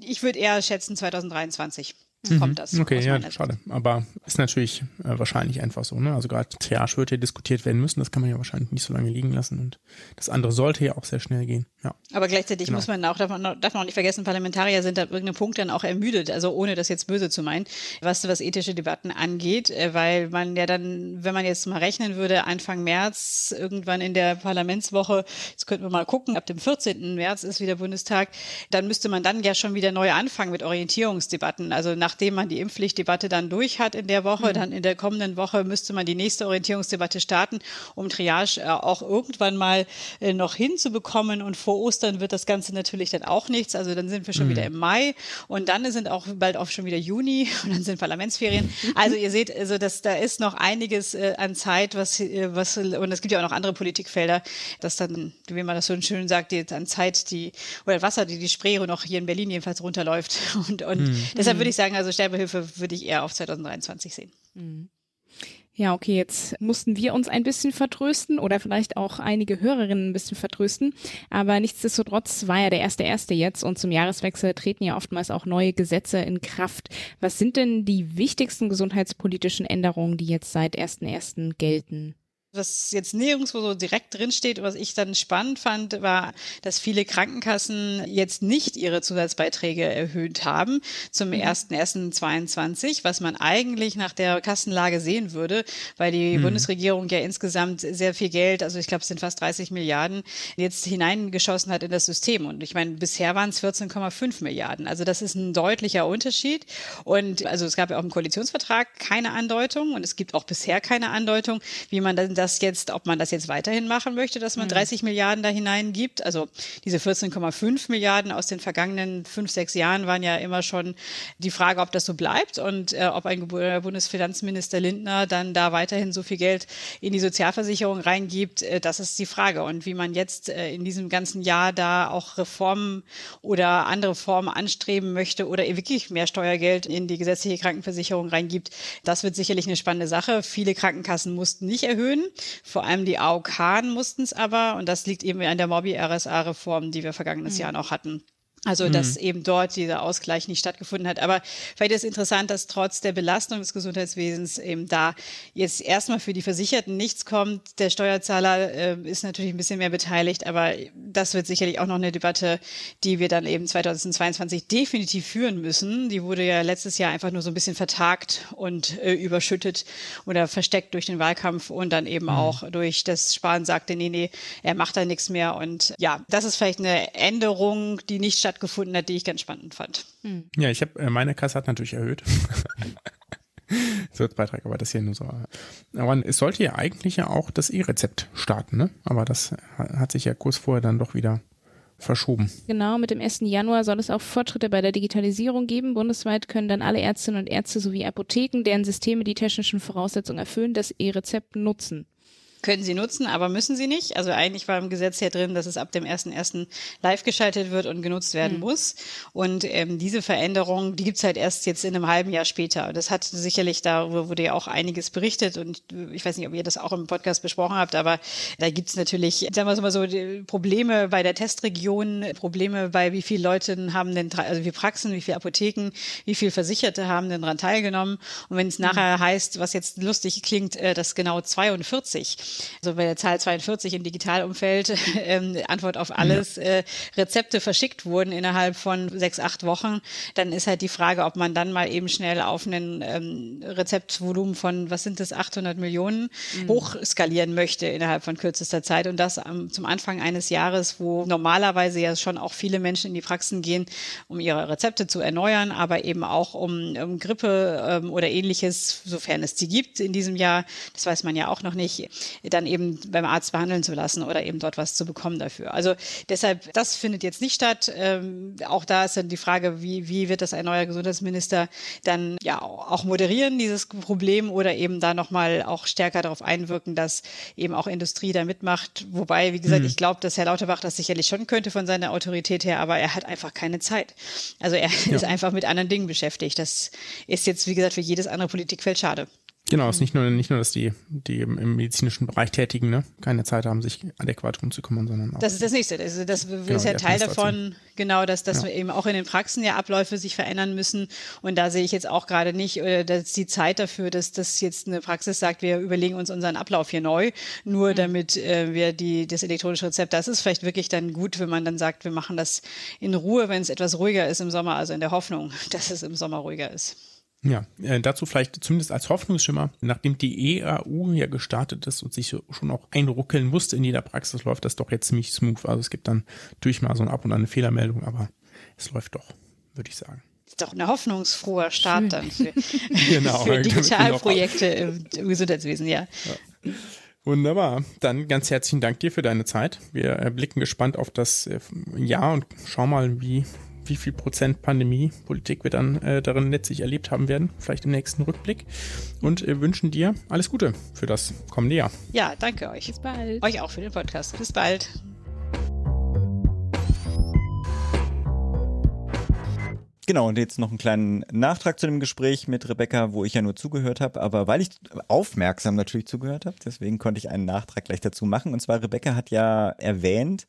ich würde eher schätzen 2023 kommt das. Okay, ja, Sicht. schade. Aber ist natürlich äh, wahrscheinlich einfach so. Ne? Also gerade Triage wird ja diskutiert werden müssen. Das kann man ja wahrscheinlich nicht so lange liegen lassen. Und das andere sollte ja auch sehr schnell gehen. Ja. Aber gleichzeitig Genau. muss man auch, darf man, darf man auch nicht vergessen, Parlamentarier sind ab irgendeinem Punkt dann auch ermüdet, also ohne das jetzt böse zu meinen, was, was ethische Debatten angeht, äh, weil man ja dann, wenn man jetzt mal rechnen würde, Anfang März, irgendwann in der Parlamentswoche, jetzt könnten wir mal gucken, ab dem 14. März ist wieder Bundestag, dann müsste man dann ja schon wieder neu anfangen mit Orientierungsdebatten. Also nachdem man die Impfpflichtdebatte dann durch hat in der Woche, dann in der kommenden Woche müsste man die nächste Orientierungsdebatte starten, um Triage äh, auch irgendwann mal äh, noch hinzubekommen. Und vor Ostern wird das Ganze natürlich dann auch nichts. Also dann sind wir schon wieder im Mai und dann sind auch bald auch schon wieder Juni und dann sind Parlamentsferien. Also ihr seht, also das, da ist noch einiges äh, an Zeit, was, was, und es gibt ja auch noch andere Politikfelder, dass dann, wie man das so schön sagt, die, an Zeit, die, oder Wasser, die die Spree noch hier in Berlin jedenfalls runterläuft. Und, und deshalb würde ich sagen, also Sterbehilfe würde ich eher auf 2023 sehen. Ja, okay, jetzt mussten wir uns ein bisschen vertrösten oder vielleicht auch einige Hörerinnen ein bisschen vertrösten. Aber nichtsdestotrotz war ja der erste erste jetzt und zum Jahreswechsel treten ja oftmals auch neue Gesetze in Kraft. Was sind denn die wichtigsten gesundheitspolitischen Änderungen, die jetzt seit 1.1. gelten? Was jetzt nirgendwo so direkt drinsteht, was ich dann spannend fand, war, dass viele Krankenkassen jetzt nicht ihre Zusatzbeiträge erhöht haben zum 1.1.22, was man eigentlich nach der Kassenlage sehen würde, weil die Bundesregierung ja insgesamt sehr viel Geld, also ich glaube, es sind fast 30 Milliarden, jetzt hineingeschossen hat in das System. Und ich meine, bisher waren es 14,5 Milliarden. Also das ist ein deutlicher Unterschied. Und also es gab ja auch im Koalitionsvertrag keine Andeutung und es gibt auch bisher keine Andeutung, wie man dann das jetzt, ob man das jetzt weiterhin machen möchte, dass man 30 Milliarden da hineingibt. Also diese 14,5 Milliarden aus den vergangenen fünf, sechs Jahren waren ja immer schon die Frage, ob das so bleibt und äh, ob ein äh, Bundesfinanzminister Lindner dann da weiterhin so viel Geld in die Sozialversicherung reingibt. Äh, das ist die Frage. Und wie man jetzt äh, in diesem ganzen Jahr da auch Reformen oder andere Formen anstreben möchte oder wirklich mehr Steuergeld in die gesetzliche Krankenversicherung reingibt, das wird sicherlich eine spannende Sache. Viele Krankenkassen mussten nicht erhöhen. Vor allem die AOK mussten es aber. Und das liegt eben an der Mobi-RSA-Reform, die wir vergangenes Jahr noch hatten. Also, dass mhm. eben dort dieser Ausgleich nicht stattgefunden hat. Aber vielleicht ist es interessant, dass trotz der Belastung des Gesundheitswesens eben da jetzt erstmal für die Versicherten nichts kommt. Der Steuerzahler äh, ist natürlich ein bisschen mehr beteiligt, aber das wird sicherlich auch noch eine Debatte, die wir dann eben 2022 definitiv führen müssen. Die wurde ja letztes Jahr einfach nur so ein bisschen vertagt und äh, überschüttet oder versteckt durch den Wahlkampf und dann eben mhm. auch durch das Spahn sagte, nee, nee, er macht da nichts mehr. Und ja, das ist vielleicht eine Änderung, die nicht stattfindet stattgefunden hat, die ich ganz spannend fand. Hm. Ja, ich habe, äh, meine Kasse hat natürlich erhöht. so als Beitrag, aber das hier nur so. Aber es sollte ja eigentlich ja auch das E-Rezept starten, ne? Aber das hat sich ja kurz vorher dann doch wieder verschoben. Genau, mit dem 1. Januar soll es auch Fortschritte bei der Digitalisierung geben. Bundesweit können dann alle Ärztinnen und Ärzte sowie Apotheken, deren Systeme die technischen Voraussetzungen erfüllen, das E-Rezept nutzen können sie nutzen, aber müssen sie nicht. Also eigentlich war im Gesetz ja drin, dass es ab dem 1.1. live geschaltet wird und genutzt werden mhm. muss. Und ähm, diese Veränderung, die gibt's halt erst jetzt in einem halben Jahr später. Das hat sicherlich, darüber wurde ja auch einiges berichtet und ich weiß nicht, ob ihr das auch im Podcast besprochen habt, aber da gibt's natürlich, sagen wir es mal so, Probleme bei der Testregion, Probleme bei wie viele Leute haben denn, also wie Praxen, wie viele Apotheken, wie viele Versicherte haben denn daran teilgenommen. Und wenn es mhm. nachher heißt, was jetzt lustig klingt, äh, dass genau 42 also bei der Zahl 42 im Digitalumfeld, ähm, Antwort auf alles, äh, Rezepte verschickt wurden innerhalb von sechs, acht Wochen, dann ist halt die Frage, ob man dann mal eben schnell auf einen ähm, Rezeptvolumen von, was sind das, 800 Millionen mhm. hochskalieren möchte innerhalb von kürzester Zeit. Und das ähm, zum Anfang eines Jahres, wo normalerweise ja schon auch viele Menschen in die Praxen gehen, um ihre Rezepte zu erneuern, aber eben auch um, um Grippe ähm, oder ähnliches, sofern es die gibt in diesem Jahr, das weiß man ja auch noch nicht, dann eben beim Arzt behandeln zu lassen oder eben dort was zu bekommen dafür. Also deshalb, das findet jetzt nicht statt. Ähm, auch da ist dann die Frage, wie, wie wird das ein neuer Gesundheitsminister dann ja auch moderieren, dieses Problem, oder eben da nochmal auch stärker darauf einwirken, dass eben auch Industrie da mitmacht. Wobei, wie gesagt, mhm. ich glaube, dass Herr Lauterbach das sicherlich schon könnte von seiner Autorität her, aber er hat einfach keine Zeit. Also er ja. ist einfach mit anderen Dingen beschäftigt. Das ist jetzt, wie gesagt, für jedes andere Politikfeld schade. Genau, es ist nicht nur, nicht nur, dass die, die im medizinischen Bereich tätigen, ne, keine Zeit haben, sich adäquat drum zu kümmern, sondern auch. Das ist das nächste. Das, ist, das genau, ist ja Teil davon, genau, dass, dass ja. eben auch in den Praxen ja Abläufe sich verändern müssen. Und da sehe ich jetzt auch gerade nicht, oder dass die Zeit dafür, dass das jetzt eine Praxis sagt, wir überlegen uns unseren Ablauf hier neu, nur mhm. damit äh, wir die, das elektronische Rezept, das ist vielleicht wirklich dann gut, wenn man dann sagt, wir machen das in Ruhe, wenn es etwas ruhiger ist im Sommer, also in der Hoffnung, dass es im Sommer ruhiger ist. Ja, äh, dazu vielleicht zumindest als Hoffnungsschimmer, nachdem die EAU ja gestartet ist und sich schon auch einruckeln musste in jeder Praxis, läuft das doch jetzt ziemlich smooth. Also es gibt dann durch mal so ein Ab und an eine Fehlermeldung, aber es läuft doch, würde ich sagen. Ist doch ein hoffnungsfroher Start Schön. dann für, genau, für Digitalprojekte im, im Gesundheitswesen, ja. ja. Wunderbar. Dann ganz herzlichen Dank dir für deine Zeit. Wir äh, blicken gespannt auf das äh, Jahr und schauen mal, wie wie viel Prozent Pandemie-Politik wir dann äh, darin letztlich erlebt haben werden, vielleicht im nächsten Rückblick. Und äh, wünschen dir alles Gute für das kommende Jahr. Ja, danke euch. Bis bald. Euch auch für den Podcast. Bis bald. Genau, und jetzt noch einen kleinen Nachtrag zu dem Gespräch mit Rebecca, wo ich ja nur zugehört habe, aber weil ich aufmerksam natürlich zugehört habe, deswegen konnte ich einen Nachtrag gleich dazu machen. Und zwar, Rebecca hat ja erwähnt,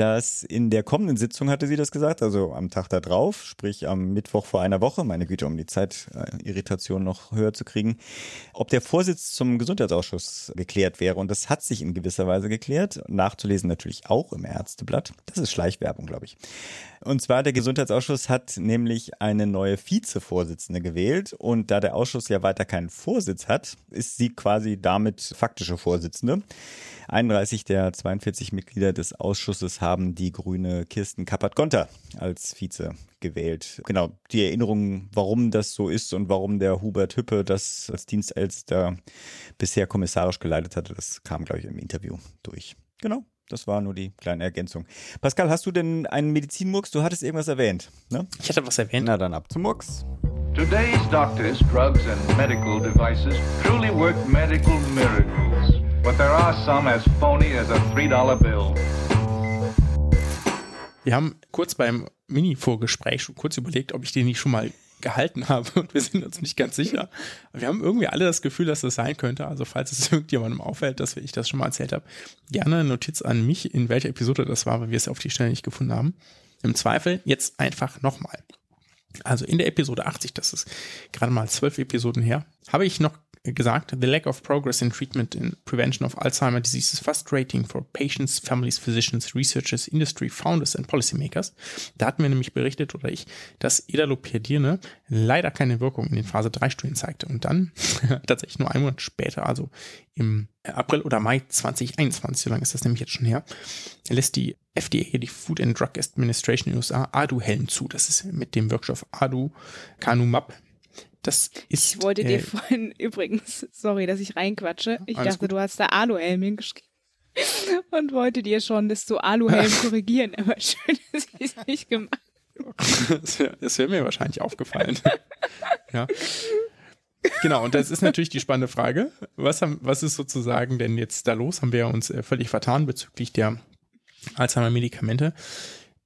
dass in der kommenden Sitzung hatte sie das gesagt, also am Tag da drauf, sprich am Mittwoch vor einer Woche, meine Güte, um die Zeitirritation noch höher zu kriegen, ob der Vorsitz zum Gesundheitsausschuss geklärt wäre. Und das hat sich in gewisser Weise geklärt. Nachzulesen natürlich auch im Ärzteblatt. Das ist Schleichwerbung, glaube ich. Und zwar der Gesundheitsausschuss hat nämlich eine neue Vizevorsitzende gewählt. Und da der Ausschuss ja weiter keinen Vorsitz hat, ist sie quasi damit faktische Vorsitzende. 31 der 42 Mitglieder des Ausschusses haben die grüne Kirsten Kappert-Gonter als Vize gewählt. Genau, die Erinnerung, warum das so ist und warum der Hubert Hüppe das als Dienstältester bisher kommissarisch geleitet hatte, das kam, glaube ich, im Interview durch. Genau. Das war nur die kleine Ergänzung. Pascal, hast du denn einen Medizinmurks? Du hattest irgendwas erwähnt, ne? Ich hatte was erwähnt. Na dann ab zum Murks. Today's doctors, drugs and medical devices truly work medical miracles. But there are some as phony as a $3 bill. Wir haben kurz beim Mini-Vorgespräch schon kurz überlegt, ob ich den nicht schon mal gehalten habe und wir sind uns nicht ganz sicher. Wir haben irgendwie alle das Gefühl, dass das sein könnte. Also falls es irgendjemandem auffällt, dass ich das schon mal erzählt habe, gerne Notiz an mich, in welcher Episode das war, weil wir es auf die Stelle nicht gefunden haben. Im Zweifel jetzt einfach nochmal. Also in der Episode 80, das ist gerade mal zwölf Episoden her, habe ich noch gesagt, the lack of progress in treatment and prevention of Alzheimer disease is frustrating for patients, families, physicians, researchers, industry, founders and policymakers. Da hatten wir nämlich berichtet, oder ich, dass Edalopirdine leider keine Wirkung in den Phase 3 Studien zeigte. Und dann, tatsächlich nur einen Monat später, also im April oder Mai 2021, so lange ist das nämlich jetzt schon her, lässt die FDA, die Food and Drug Administration in den USA, ADU-Helm zu. Das ist mit dem Wirkstoff ADU Canumab das ist. Ich wollte dir äh, vorhin übrigens, sorry, dass ich reinquatsche. Ich dachte, gut. du hast da Aluhelm hingeschrieben und wollte dir schon das zu Aluhelm korrigieren, aber schön, dass ich es nicht gemacht Das wäre wär mir wahrscheinlich aufgefallen. ja. Genau, und das ist natürlich die spannende Frage. Was, haben, was ist sozusagen denn jetzt da los? Haben wir uns äh, völlig vertan bezüglich der Alzheimer-Medikamente?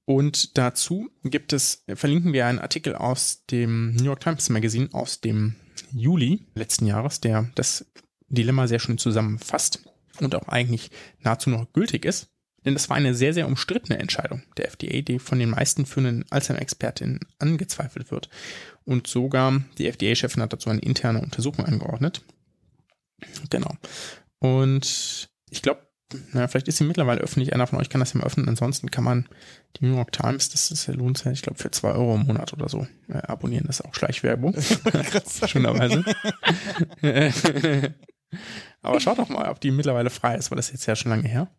Und dazu gibt es, verlinken wir einen Artikel aus dem New York Times Magazine aus dem Juli letzten Jahres, der das Dilemma sehr schön zusammenfasst und auch eigentlich nahezu noch gültig ist. Denn das war eine sehr, sehr umstrittene Entscheidung der FDA, die von den meisten führenden Alzheimer-Expertinnen angezweifelt wird. Und sogar die FDA-Chefin hat dazu eine interne Untersuchung angeordnet. Genau. Und ich glaube, naja, vielleicht ist sie mittlerweile öffentlich. Einer von euch kann das ja mal öffnen. Ansonsten kann man die New York Times, das ist ja lohnt sich, ich glaube, für zwei Euro im Monat oder so äh, abonnieren. Das ist auch Schleichwerbung. Schönerweise. Aber schaut doch mal, ob die mittlerweile frei ist, weil das jetzt ja schon lange her.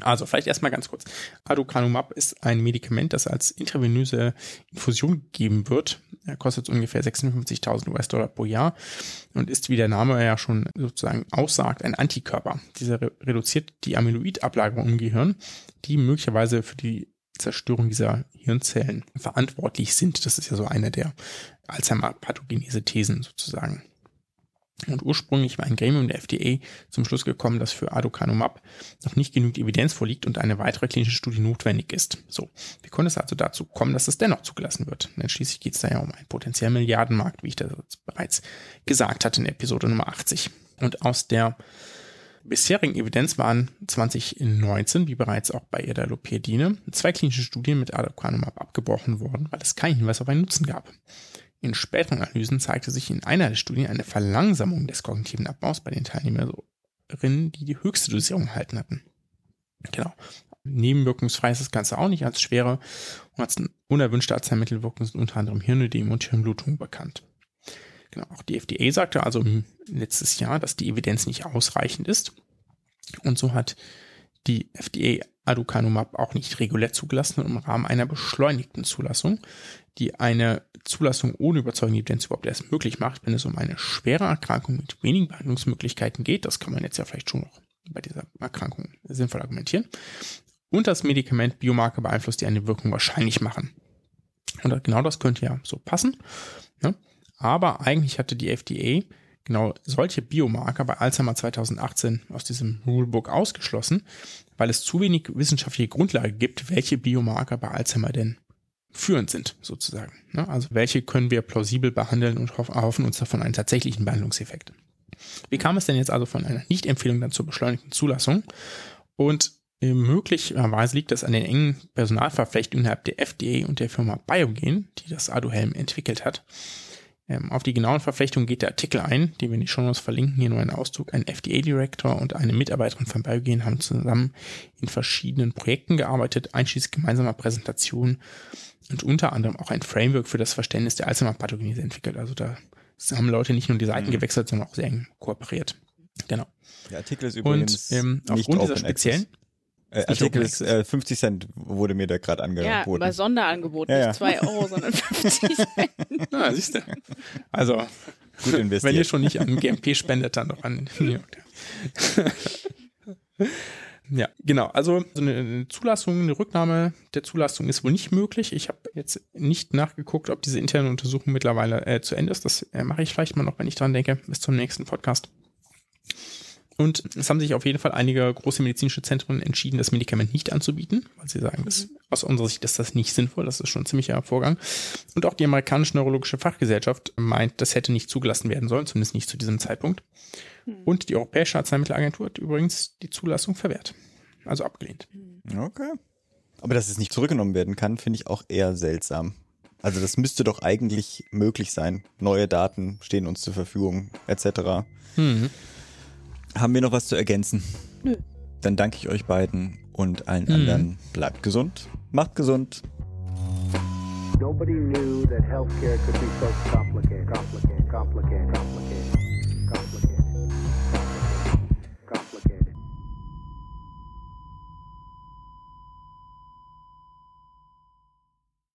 Also vielleicht erstmal ganz kurz. Aducanumab ist ein Medikament, das als intravenöse Infusion gegeben wird. Er kostet ungefähr 56.000 US-Dollar pro Jahr und ist, wie der Name ja schon sozusagen aussagt, ein Antikörper. Dieser re reduziert die Amyloid-Ablagerung im Gehirn, die möglicherweise für die Zerstörung dieser Hirnzellen verantwortlich sind. Das ist ja so eine der Alzheimer-Pathogenese-Thesen sozusagen. Und ursprünglich war ein Gremium der FDA zum Schluss gekommen, dass für Aducanumab noch nicht genügend Evidenz vorliegt und eine weitere klinische Studie notwendig ist. So, wie konnte es also dazu kommen, dass es dennoch zugelassen wird? Denn schließlich geht es da ja um einen potenziellen Milliardenmarkt, wie ich das bereits gesagt hatte in Episode Nummer 80. Und aus der bisherigen Evidenz waren 2019, wie bereits auch bei Edalopirdine, zwei klinische Studien mit Aducanumab abgebrochen worden, weil es keinen Hinweis auf einen Nutzen gab. In späteren Analysen zeigte sich in einer der Studien eine Verlangsamung des kognitiven Abbaus bei den Teilnehmerinnen, die die höchste Dosierung erhalten hatten. Genau. Nebenwirkungsfrei ist das Ganze auch nicht als schwere und als unerwünschte Arzneimittelwirkungen sind unter anderem Hirnödem und Hirnblutung bekannt. Genau, auch die FDA sagte also letztes Jahr, dass die Evidenz nicht ausreichend ist. Und so hat die FDA Aducanumab auch nicht regulär zugelassen im Rahmen einer beschleunigten Zulassung, die eine Zulassung ohne überzeugende Evidenz überhaupt erst möglich macht, wenn es um eine schwere Erkrankung mit wenigen Behandlungsmöglichkeiten geht. Das kann man jetzt ja vielleicht schon noch bei dieser Erkrankung sinnvoll argumentieren. Und das Medikament Biomarker beeinflusst, die eine Wirkung wahrscheinlich machen. Und genau das könnte ja so passen. Ne? Aber eigentlich hatte die FDA genau solche Biomarker bei Alzheimer 2018 aus diesem Rulebook ausgeschlossen, weil es zu wenig wissenschaftliche Grundlage gibt, welche Biomarker bei Alzheimer denn führend sind, sozusagen. Ne? Also welche können wir plausibel behandeln und erhoffen uns davon einen tatsächlichen Behandlungseffekt. Wie kam es denn jetzt also von einer Nicht-Empfehlung dann zur beschleunigten Zulassung? Und äh, möglicherweise liegt das an den engen Personalverflechtungen innerhalb der FDA und der Firma Biogen, die das Aduhelm entwickelt hat. Ähm, auf die genauen Verflechtungen geht der Artikel ein, den wir die Show Notes verlinken. Hier nur ein Auszug. Ein FDA-Director und eine Mitarbeiterin von Biogen haben zusammen in verschiedenen Projekten gearbeitet, einschließlich gemeinsamer Präsentationen und unter anderem auch ein Framework für das Verständnis der Alzheimer-Pathogenese entwickelt. Also da haben Leute nicht nur die Seiten mhm. gewechselt, sondern auch sehr eng kooperiert. Genau. Der Artikel ist übrigens und ähm, aufgrund dieser speziellen äh, Artikel ist äh, 50 Cent wurde mir da gerade angeboten. Ja, bei Sonderangebot, ja, nicht 2 Euro, sondern 50 Cent. Na, siehst du. Also, gut investiert. Wenn ihr schon nicht an GMP spendet, dann doch an New York. Ja, genau. Also so eine Zulassung, eine Rücknahme der Zulassung ist wohl nicht möglich. Ich habe jetzt nicht nachgeguckt, ob diese interne Untersuchung mittlerweile äh, zu Ende ist. Das äh, mache ich vielleicht mal noch, wenn ich dran denke, bis zum nächsten Podcast. Und es haben sich auf jeden Fall einige große medizinische Zentren entschieden, das Medikament nicht anzubieten, weil sie sagen, dass, aus unserer Sicht ist das nicht sinnvoll. Das ist schon ein ziemlicher Vorgang. Und auch die amerikanische neurologische Fachgesellschaft meint, das hätte nicht zugelassen werden sollen, zumindest nicht zu diesem Zeitpunkt. Hm. Und die Europäische Arzneimittelagentur hat übrigens die Zulassung verwehrt. Also abgelehnt. Okay. Aber dass es nicht zurückgenommen werden kann, finde ich auch eher seltsam. Also das müsste doch eigentlich möglich sein. Neue Daten stehen uns zur Verfügung, etc. Mhm. Haben wir noch was zu ergänzen? Nö. Dann danke ich euch beiden und allen Mhm. anderen. Bleibt gesund, macht gesund. Nobody knew that healthcare could be so complicated, complicated, complicated, complicated.